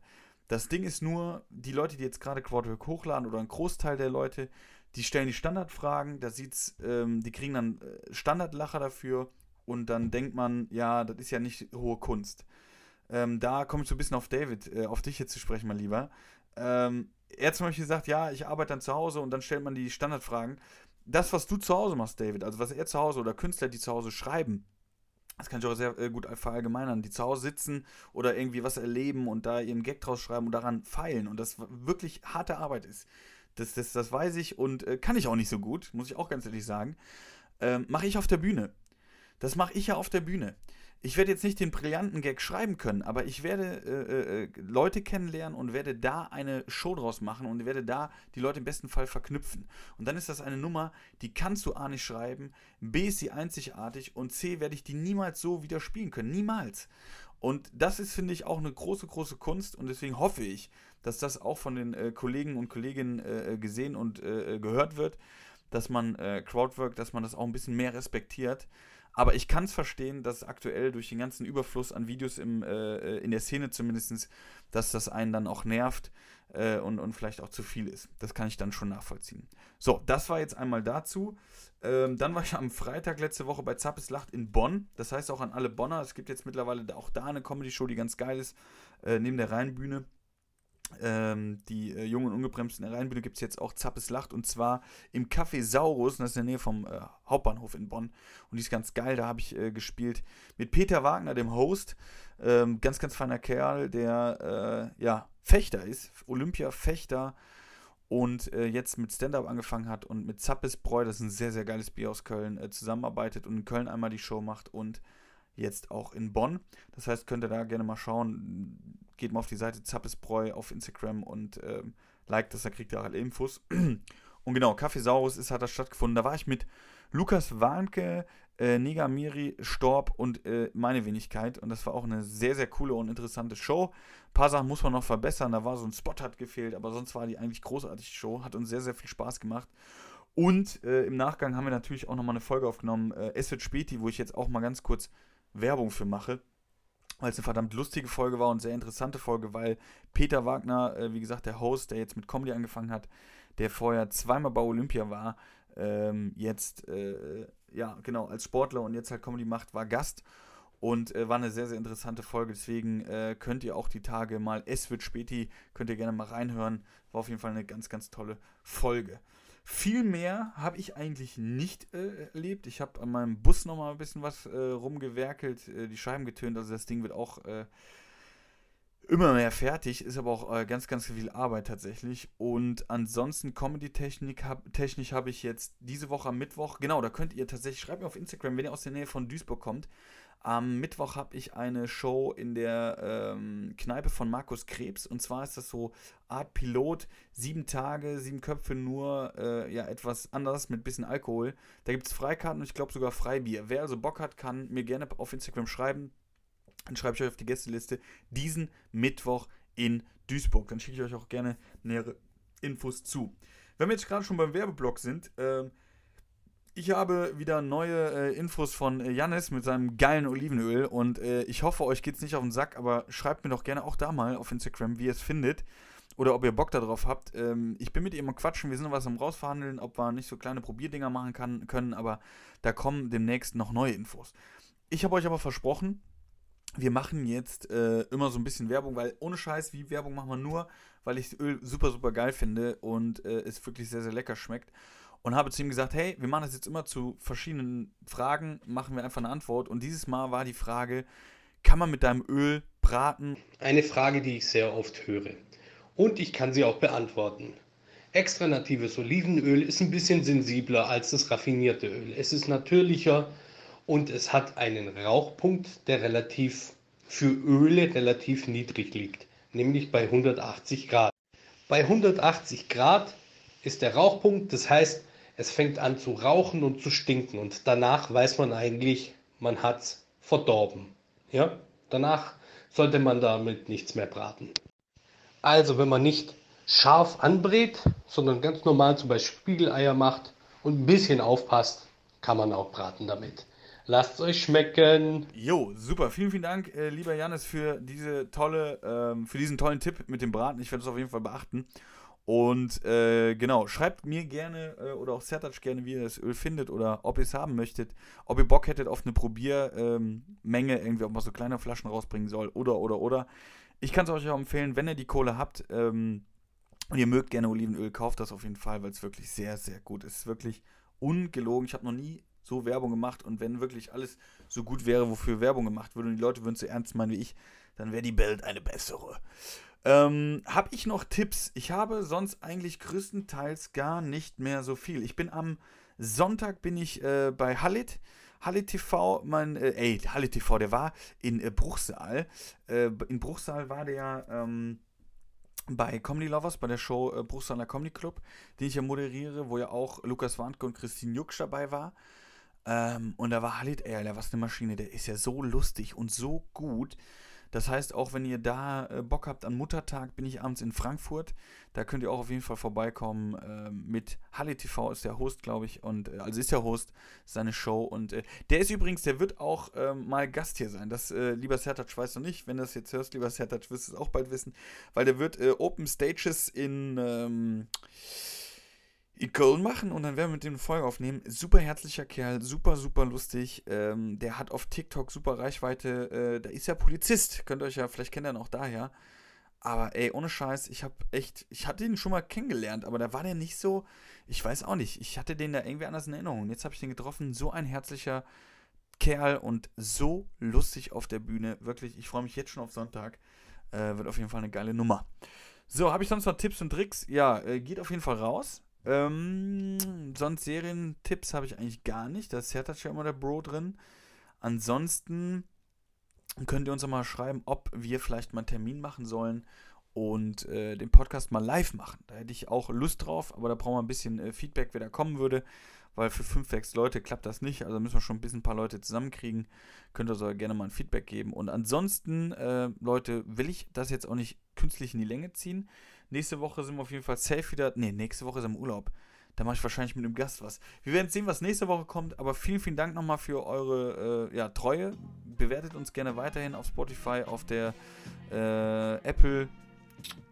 Das Ding ist nur, die Leute, die jetzt gerade Quadwork hochladen oder ein Großteil der Leute, die stellen die Standardfragen, da sieht's, ähm, die kriegen dann äh, Standardlacher dafür und dann denkt man, ja, das ist ja nicht hohe Kunst. Ähm, da komme ich so ein bisschen auf David, äh, auf dich jetzt zu sprechen, mein Lieber. Ähm, er hat zum Beispiel gesagt, ja, ich arbeite dann zu Hause und dann stellt man die Standardfragen. Das, was du zu Hause machst, David, also was er zu Hause oder Künstler, die zu Hause schreiben, das kann ich auch sehr äh, gut verallgemeinern, die zu Hause sitzen oder irgendwie was erleben und da ihren Gag draus schreiben und daran feilen und das wirklich harte Arbeit ist. Das, das, das weiß ich und äh, kann ich auch nicht so gut, muss ich auch ganz ehrlich sagen. Ähm, mache ich auf der Bühne. Das mache ich ja auf der Bühne ich werde jetzt nicht den brillanten Gag schreiben können, aber ich werde äh, äh, Leute kennenlernen und werde da eine Show draus machen und werde da die Leute im besten Fall verknüpfen. Und dann ist das eine Nummer, die kannst du A nicht schreiben, B ist sie einzigartig und C werde ich die niemals so wieder spielen können. Niemals. Und das ist, finde ich, auch eine große, große Kunst und deswegen hoffe ich, dass das auch von den äh, Kollegen und Kolleginnen äh, gesehen und äh, gehört wird, dass man äh, Crowdwork, dass man das auch ein bisschen mehr respektiert Aber ich kann es verstehen, dass aktuell durch den ganzen Überfluss an Videos im, äh, in der Szene zumindest, dass das einen dann auch nervt äh, und, und vielleicht auch zu viel ist. Das kann ich dann schon nachvollziehen. So, das war jetzt einmal dazu. Ähm, dann war ich am Freitag letzte Woche bei Zappes Lacht in Bonn. Das heißt auch an alle Bonner. Es gibt jetzt mittlerweile auch da eine Comedy-Show, die ganz geil ist, äh, neben der Rheinbühne. Ähm, die äh, Jungen und Ungebremsten Rheinbühne gibt es jetzt auch Zappes Lacht und zwar im Café Saurus, das ist in der Nähe vom äh, Hauptbahnhof in Bonn. Und die ist ganz geil, da habe ich äh, gespielt mit Peter Wagner, dem Host. Ähm, ganz, ganz feiner Kerl, der äh, ja Fechter ist, Olympia-Fechter und äh, jetzt mit Stand-Up angefangen hat und mit Zappes Bräu, das ist ein sehr, sehr geiles Bier aus Köln, äh, zusammenarbeitet und in Köln einmal die Show macht und jetzt auch in Bonn. Das heißt, könnt ihr da gerne mal schauen. Geht mal auf die Seite Zappesbräu auf Instagram und ähm, liked das, da kriegt ihr alle Infos. [CLEARS THROAT] Und genau, Kaffeesaurus ist, hat das stattgefunden. Da war ich mit Lukas Warnke, äh, Negamiri, Storb und äh, meine Wenigkeit. Und das war auch eine sehr, sehr coole und interessante Show. Ein paar Sachen muss man noch verbessern. Da war so ein Spot hat gefehlt, aber sonst war die eigentlich großartige Show. Hat uns sehr, sehr viel Spaß gemacht. Und äh, im Nachgang haben wir natürlich auch nochmal eine Folge aufgenommen, äh, Es wird Späti, wo ich jetzt auch mal ganz kurz Werbung für mache, weil es eine verdammt lustige Folge war und sehr interessante Folge, weil Peter Wagner, äh, wie gesagt, der Host, der jetzt mit Comedy angefangen hat, der vorher zweimal bei Olympia war, ähm, jetzt, äh, ja, genau, als Sportler und jetzt halt Comedy macht, war Gast und äh, war eine sehr, sehr interessante Folge. Deswegen äh, könnt ihr auch die Tage mal, es wird späti, könnt ihr gerne mal reinhören. War auf jeden Fall eine ganz, ganz tolle Folge. Viel mehr habe ich eigentlich nicht äh, erlebt. Ich habe an meinem Bus noch mal ein bisschen was äh, rumgewerkelt, äh, die Scheiben getönt. Also das Ding wird auch äh, immer mehr fertig, ist aber auch äh, ganz, ganz viel Arbeit tatsächlich. Und ansonsten Comedy-Technik hab, habe ich jetzt diese Woche am Mittwoch, genau, da könnt ihr tatsächlich, schreibt mir auf Instagram, wenn ihr aus der Nähe von Duisburg kommt, am Mittwoch habe ich eine Show in der ähm, Kneipe von Markus Krebs. Und zwar ist das so Art Pilot, sieben Tage, sieben Köpfe nur, äh, ja, etwas anders mit bisschen Alkohol. Da gibt es Freikarten und ich glaube sogar Freibier. Wer also Bock hat, kann mir gerne auf Instagram schreiben. Dann schreibe ich euch auf die Gästeliste diesen Mittwoch in Duisburg. Dann schicke ich euch auch gerne nähere Infos zu. Wenn wir jetzt gerade schon beim Werbeblock sind, äh, ich habe wieder neue äh, Infos von äh, Jannis mit seinem geilen Olivenöl und äh, ich hoffe, euch geht es nicht auf den Sack, aber schreibt mir doch gerne auch da mal auf Instagram, wie ihr es findet oder ob ihr Bock darauf habt. Ähm, ich bin mit ihm am Quatschen, wir sind noch was am rausverhandeln, ob wir nicht so kleine Probierdinger machen kann, können, aber da kommen demnächst noch neue Infos. Ich habe euch aber versprochen, wir machen jetzt äh, immer so ein bisschen Werbung, weil ohne Scheiß, wie Werbung machen wir nur, weil ich das Öl super, super geil finde und äh, es wirklich sehr, sehr lecker schmeckt und habe zu ihm gesagt, hey, wir machen das jetzt immer zu verschiedenen Fragen, machen wir einfach eine Antwort. Und dieses Mal war die Frage, kann man mit deinem Öl braten? Eine Frage, die ich sehr oft höre. Und ich kann sie auch beantworten. Extra natives Olivenöl ist ein bisschen sensibler als das raffinierte Öl. Es ist natürlicher und es hat einen Rauchpunkt, der relativ für Öle relativ niedrig liegt, nämlich bei 180 Grad. Bei 180 Grad ist der Rauchpunkt, das heißt, es fängt an zu rauchen und zu stinken und danach weiß man eigentlich, man hat es verdorben. Ja? Danach sollte man damit nichts mehr braten. Also wenn man nicht scharf anbrät, sondern ganz normal zum Beispiel Spiegeleier macht und ein bisschen aufpasst, kann man auch braten damit. Lasst es euch schmecken. Jo, super. Vielen, vielen Dank, äh, lieber Janis, für diese tolle, ähm, für diesen tollen Tipp mit dem Braten. Ich werde es auf jeden Fall beachten. Und äh, genau, schreibt mir gerne äh, oder auch Sertac gerne, wie ihr das Öl findet oder ob ihr es haben möchtet, ob ihr Bock hättet auf eine Probiermenge, ähm, irgendwie, ob man so kleine Flaschen rausbringen soll oder, oder, oder. Ich kann es euch auch empfehlen, wenn ihr die Kohle habt ähm, und ihr mögt gerne Olivenöl, kauft das auf jeden Fall, weil es wirklich sehr, sehr gut ist. Es ist wirklich ungelogen. Ich habe noch nie so Werbung gemacht und wenn wirklich alles so gut wäre, wofür Werbung gemacht würde und die Leute würden es so ernst meinen wie ich, dann wäre die Welt eine bessere. Ähm, habe ich noch Tipps? Ich habe sonst eigentlich größtenteils gar nicht mehr so viel. Ich bin am Sonntag bin ich äh, bei Halit. Halit TV, mein, äh, ey, Halit TV, der war in äh, Bruchsal. Äh, in Bruchsal war der ähm, bei Comedy Lovers, bei der Show äh, Bruchsaler Comedy Club, den ich ja moderiere, wo ja auch Lukas Warnke und Christine Jucksch dabei war. Ähm, und da war Halit, ey, der war eine Maschine, der ist ja so lustig und so gut Das heißt, auch wenn ihr da äh, Bock habt an Muttertag, bin ich abends in Frankfurt. Da könnt ihr auch auf jeden Fall vorbeikommen. Äh, mit Halle TV ist der Host, glaube ich. Und äh, also ist der Host, seine Show. Und äh, der ist übrigens, der wird auch ähm, mal Gast hier sein. Das, äh, lieber Sertac, weißt du nicht. Wenn du das jetzt hörst, lieber Sertac, wirst du es auch bald wissen. Weil der wird äh, Open Stages in. Ähm, in Köln machen und dann werden wir mit dem Folge aufnehmen. Super herzlicher Kerl, super, super lustig. Ähm, der hat auf TikTok super Reichweite. Äh, da ist ja Polizist. Könnt ihr euch ja, vielleicht kennt ihr ihn auch daher. Aber ey, ohne Scheiß, ich habe echt, ich hatte ihn schon mal kennengelernt, aber da war der nicht so, ich weiß auch nicht, ich hatte den da irgendwie anders in Erinnerung. Jetzt habe ich den getroffen, so ein herzlicher Kerl und so lustig auf der Bühne. Wirklich, ich freue mich jetzt schon auf Sonntag. Äh, wird auf jeden Fall eine geile Nummer. So, habe ich sonst noch Tipps und Tricks? Ja, äh, geht auf jeden Fall raus. Ähm, sonst Serientipps habe ich eigentlich gar nicht. Da ist Sertac ja immer der Bro drin. Ansonsten könnt ihr uns auch mal schreiben, ob wir vielleicht mal einen Termin machen sollen und äh, den Podcast mal live machen. Da hätte ich auch Lust drauf, aber da brauchen wir ein bisschen äh, Feedback, wer da kommen würde, weil für fünf, sechs Leute klappt das nicht. Also müssen wir schon ein bisschen ein paar Leute zusammenkriegen. Könnt ihr so gerne mal ein Feedback geben. Und ansonsten, äh, Leute, will ich das jetzt auch nicht künstlich in die Länge ziehen. Nächste Woche sind wir auf jeden Fall safe wieder. Ne, nächste Woche ist im Urlaub. Da mache ich wahrscheinlich mit einem Gast was. Wir werden sehen, was nächste Woche kommt. Aber vielen, vielen Dank nochmal für eure äh, ja, Treue. Bewertet uns gerne weiterhin auf Spotify, auf der äh, Apple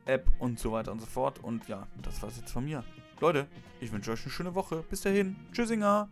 App und so weiter und so fort. Und ja, das war's jetzt von mir. Leute, ich wünsche euch eine schöne Woche. Bis dahin. Tschüssinger.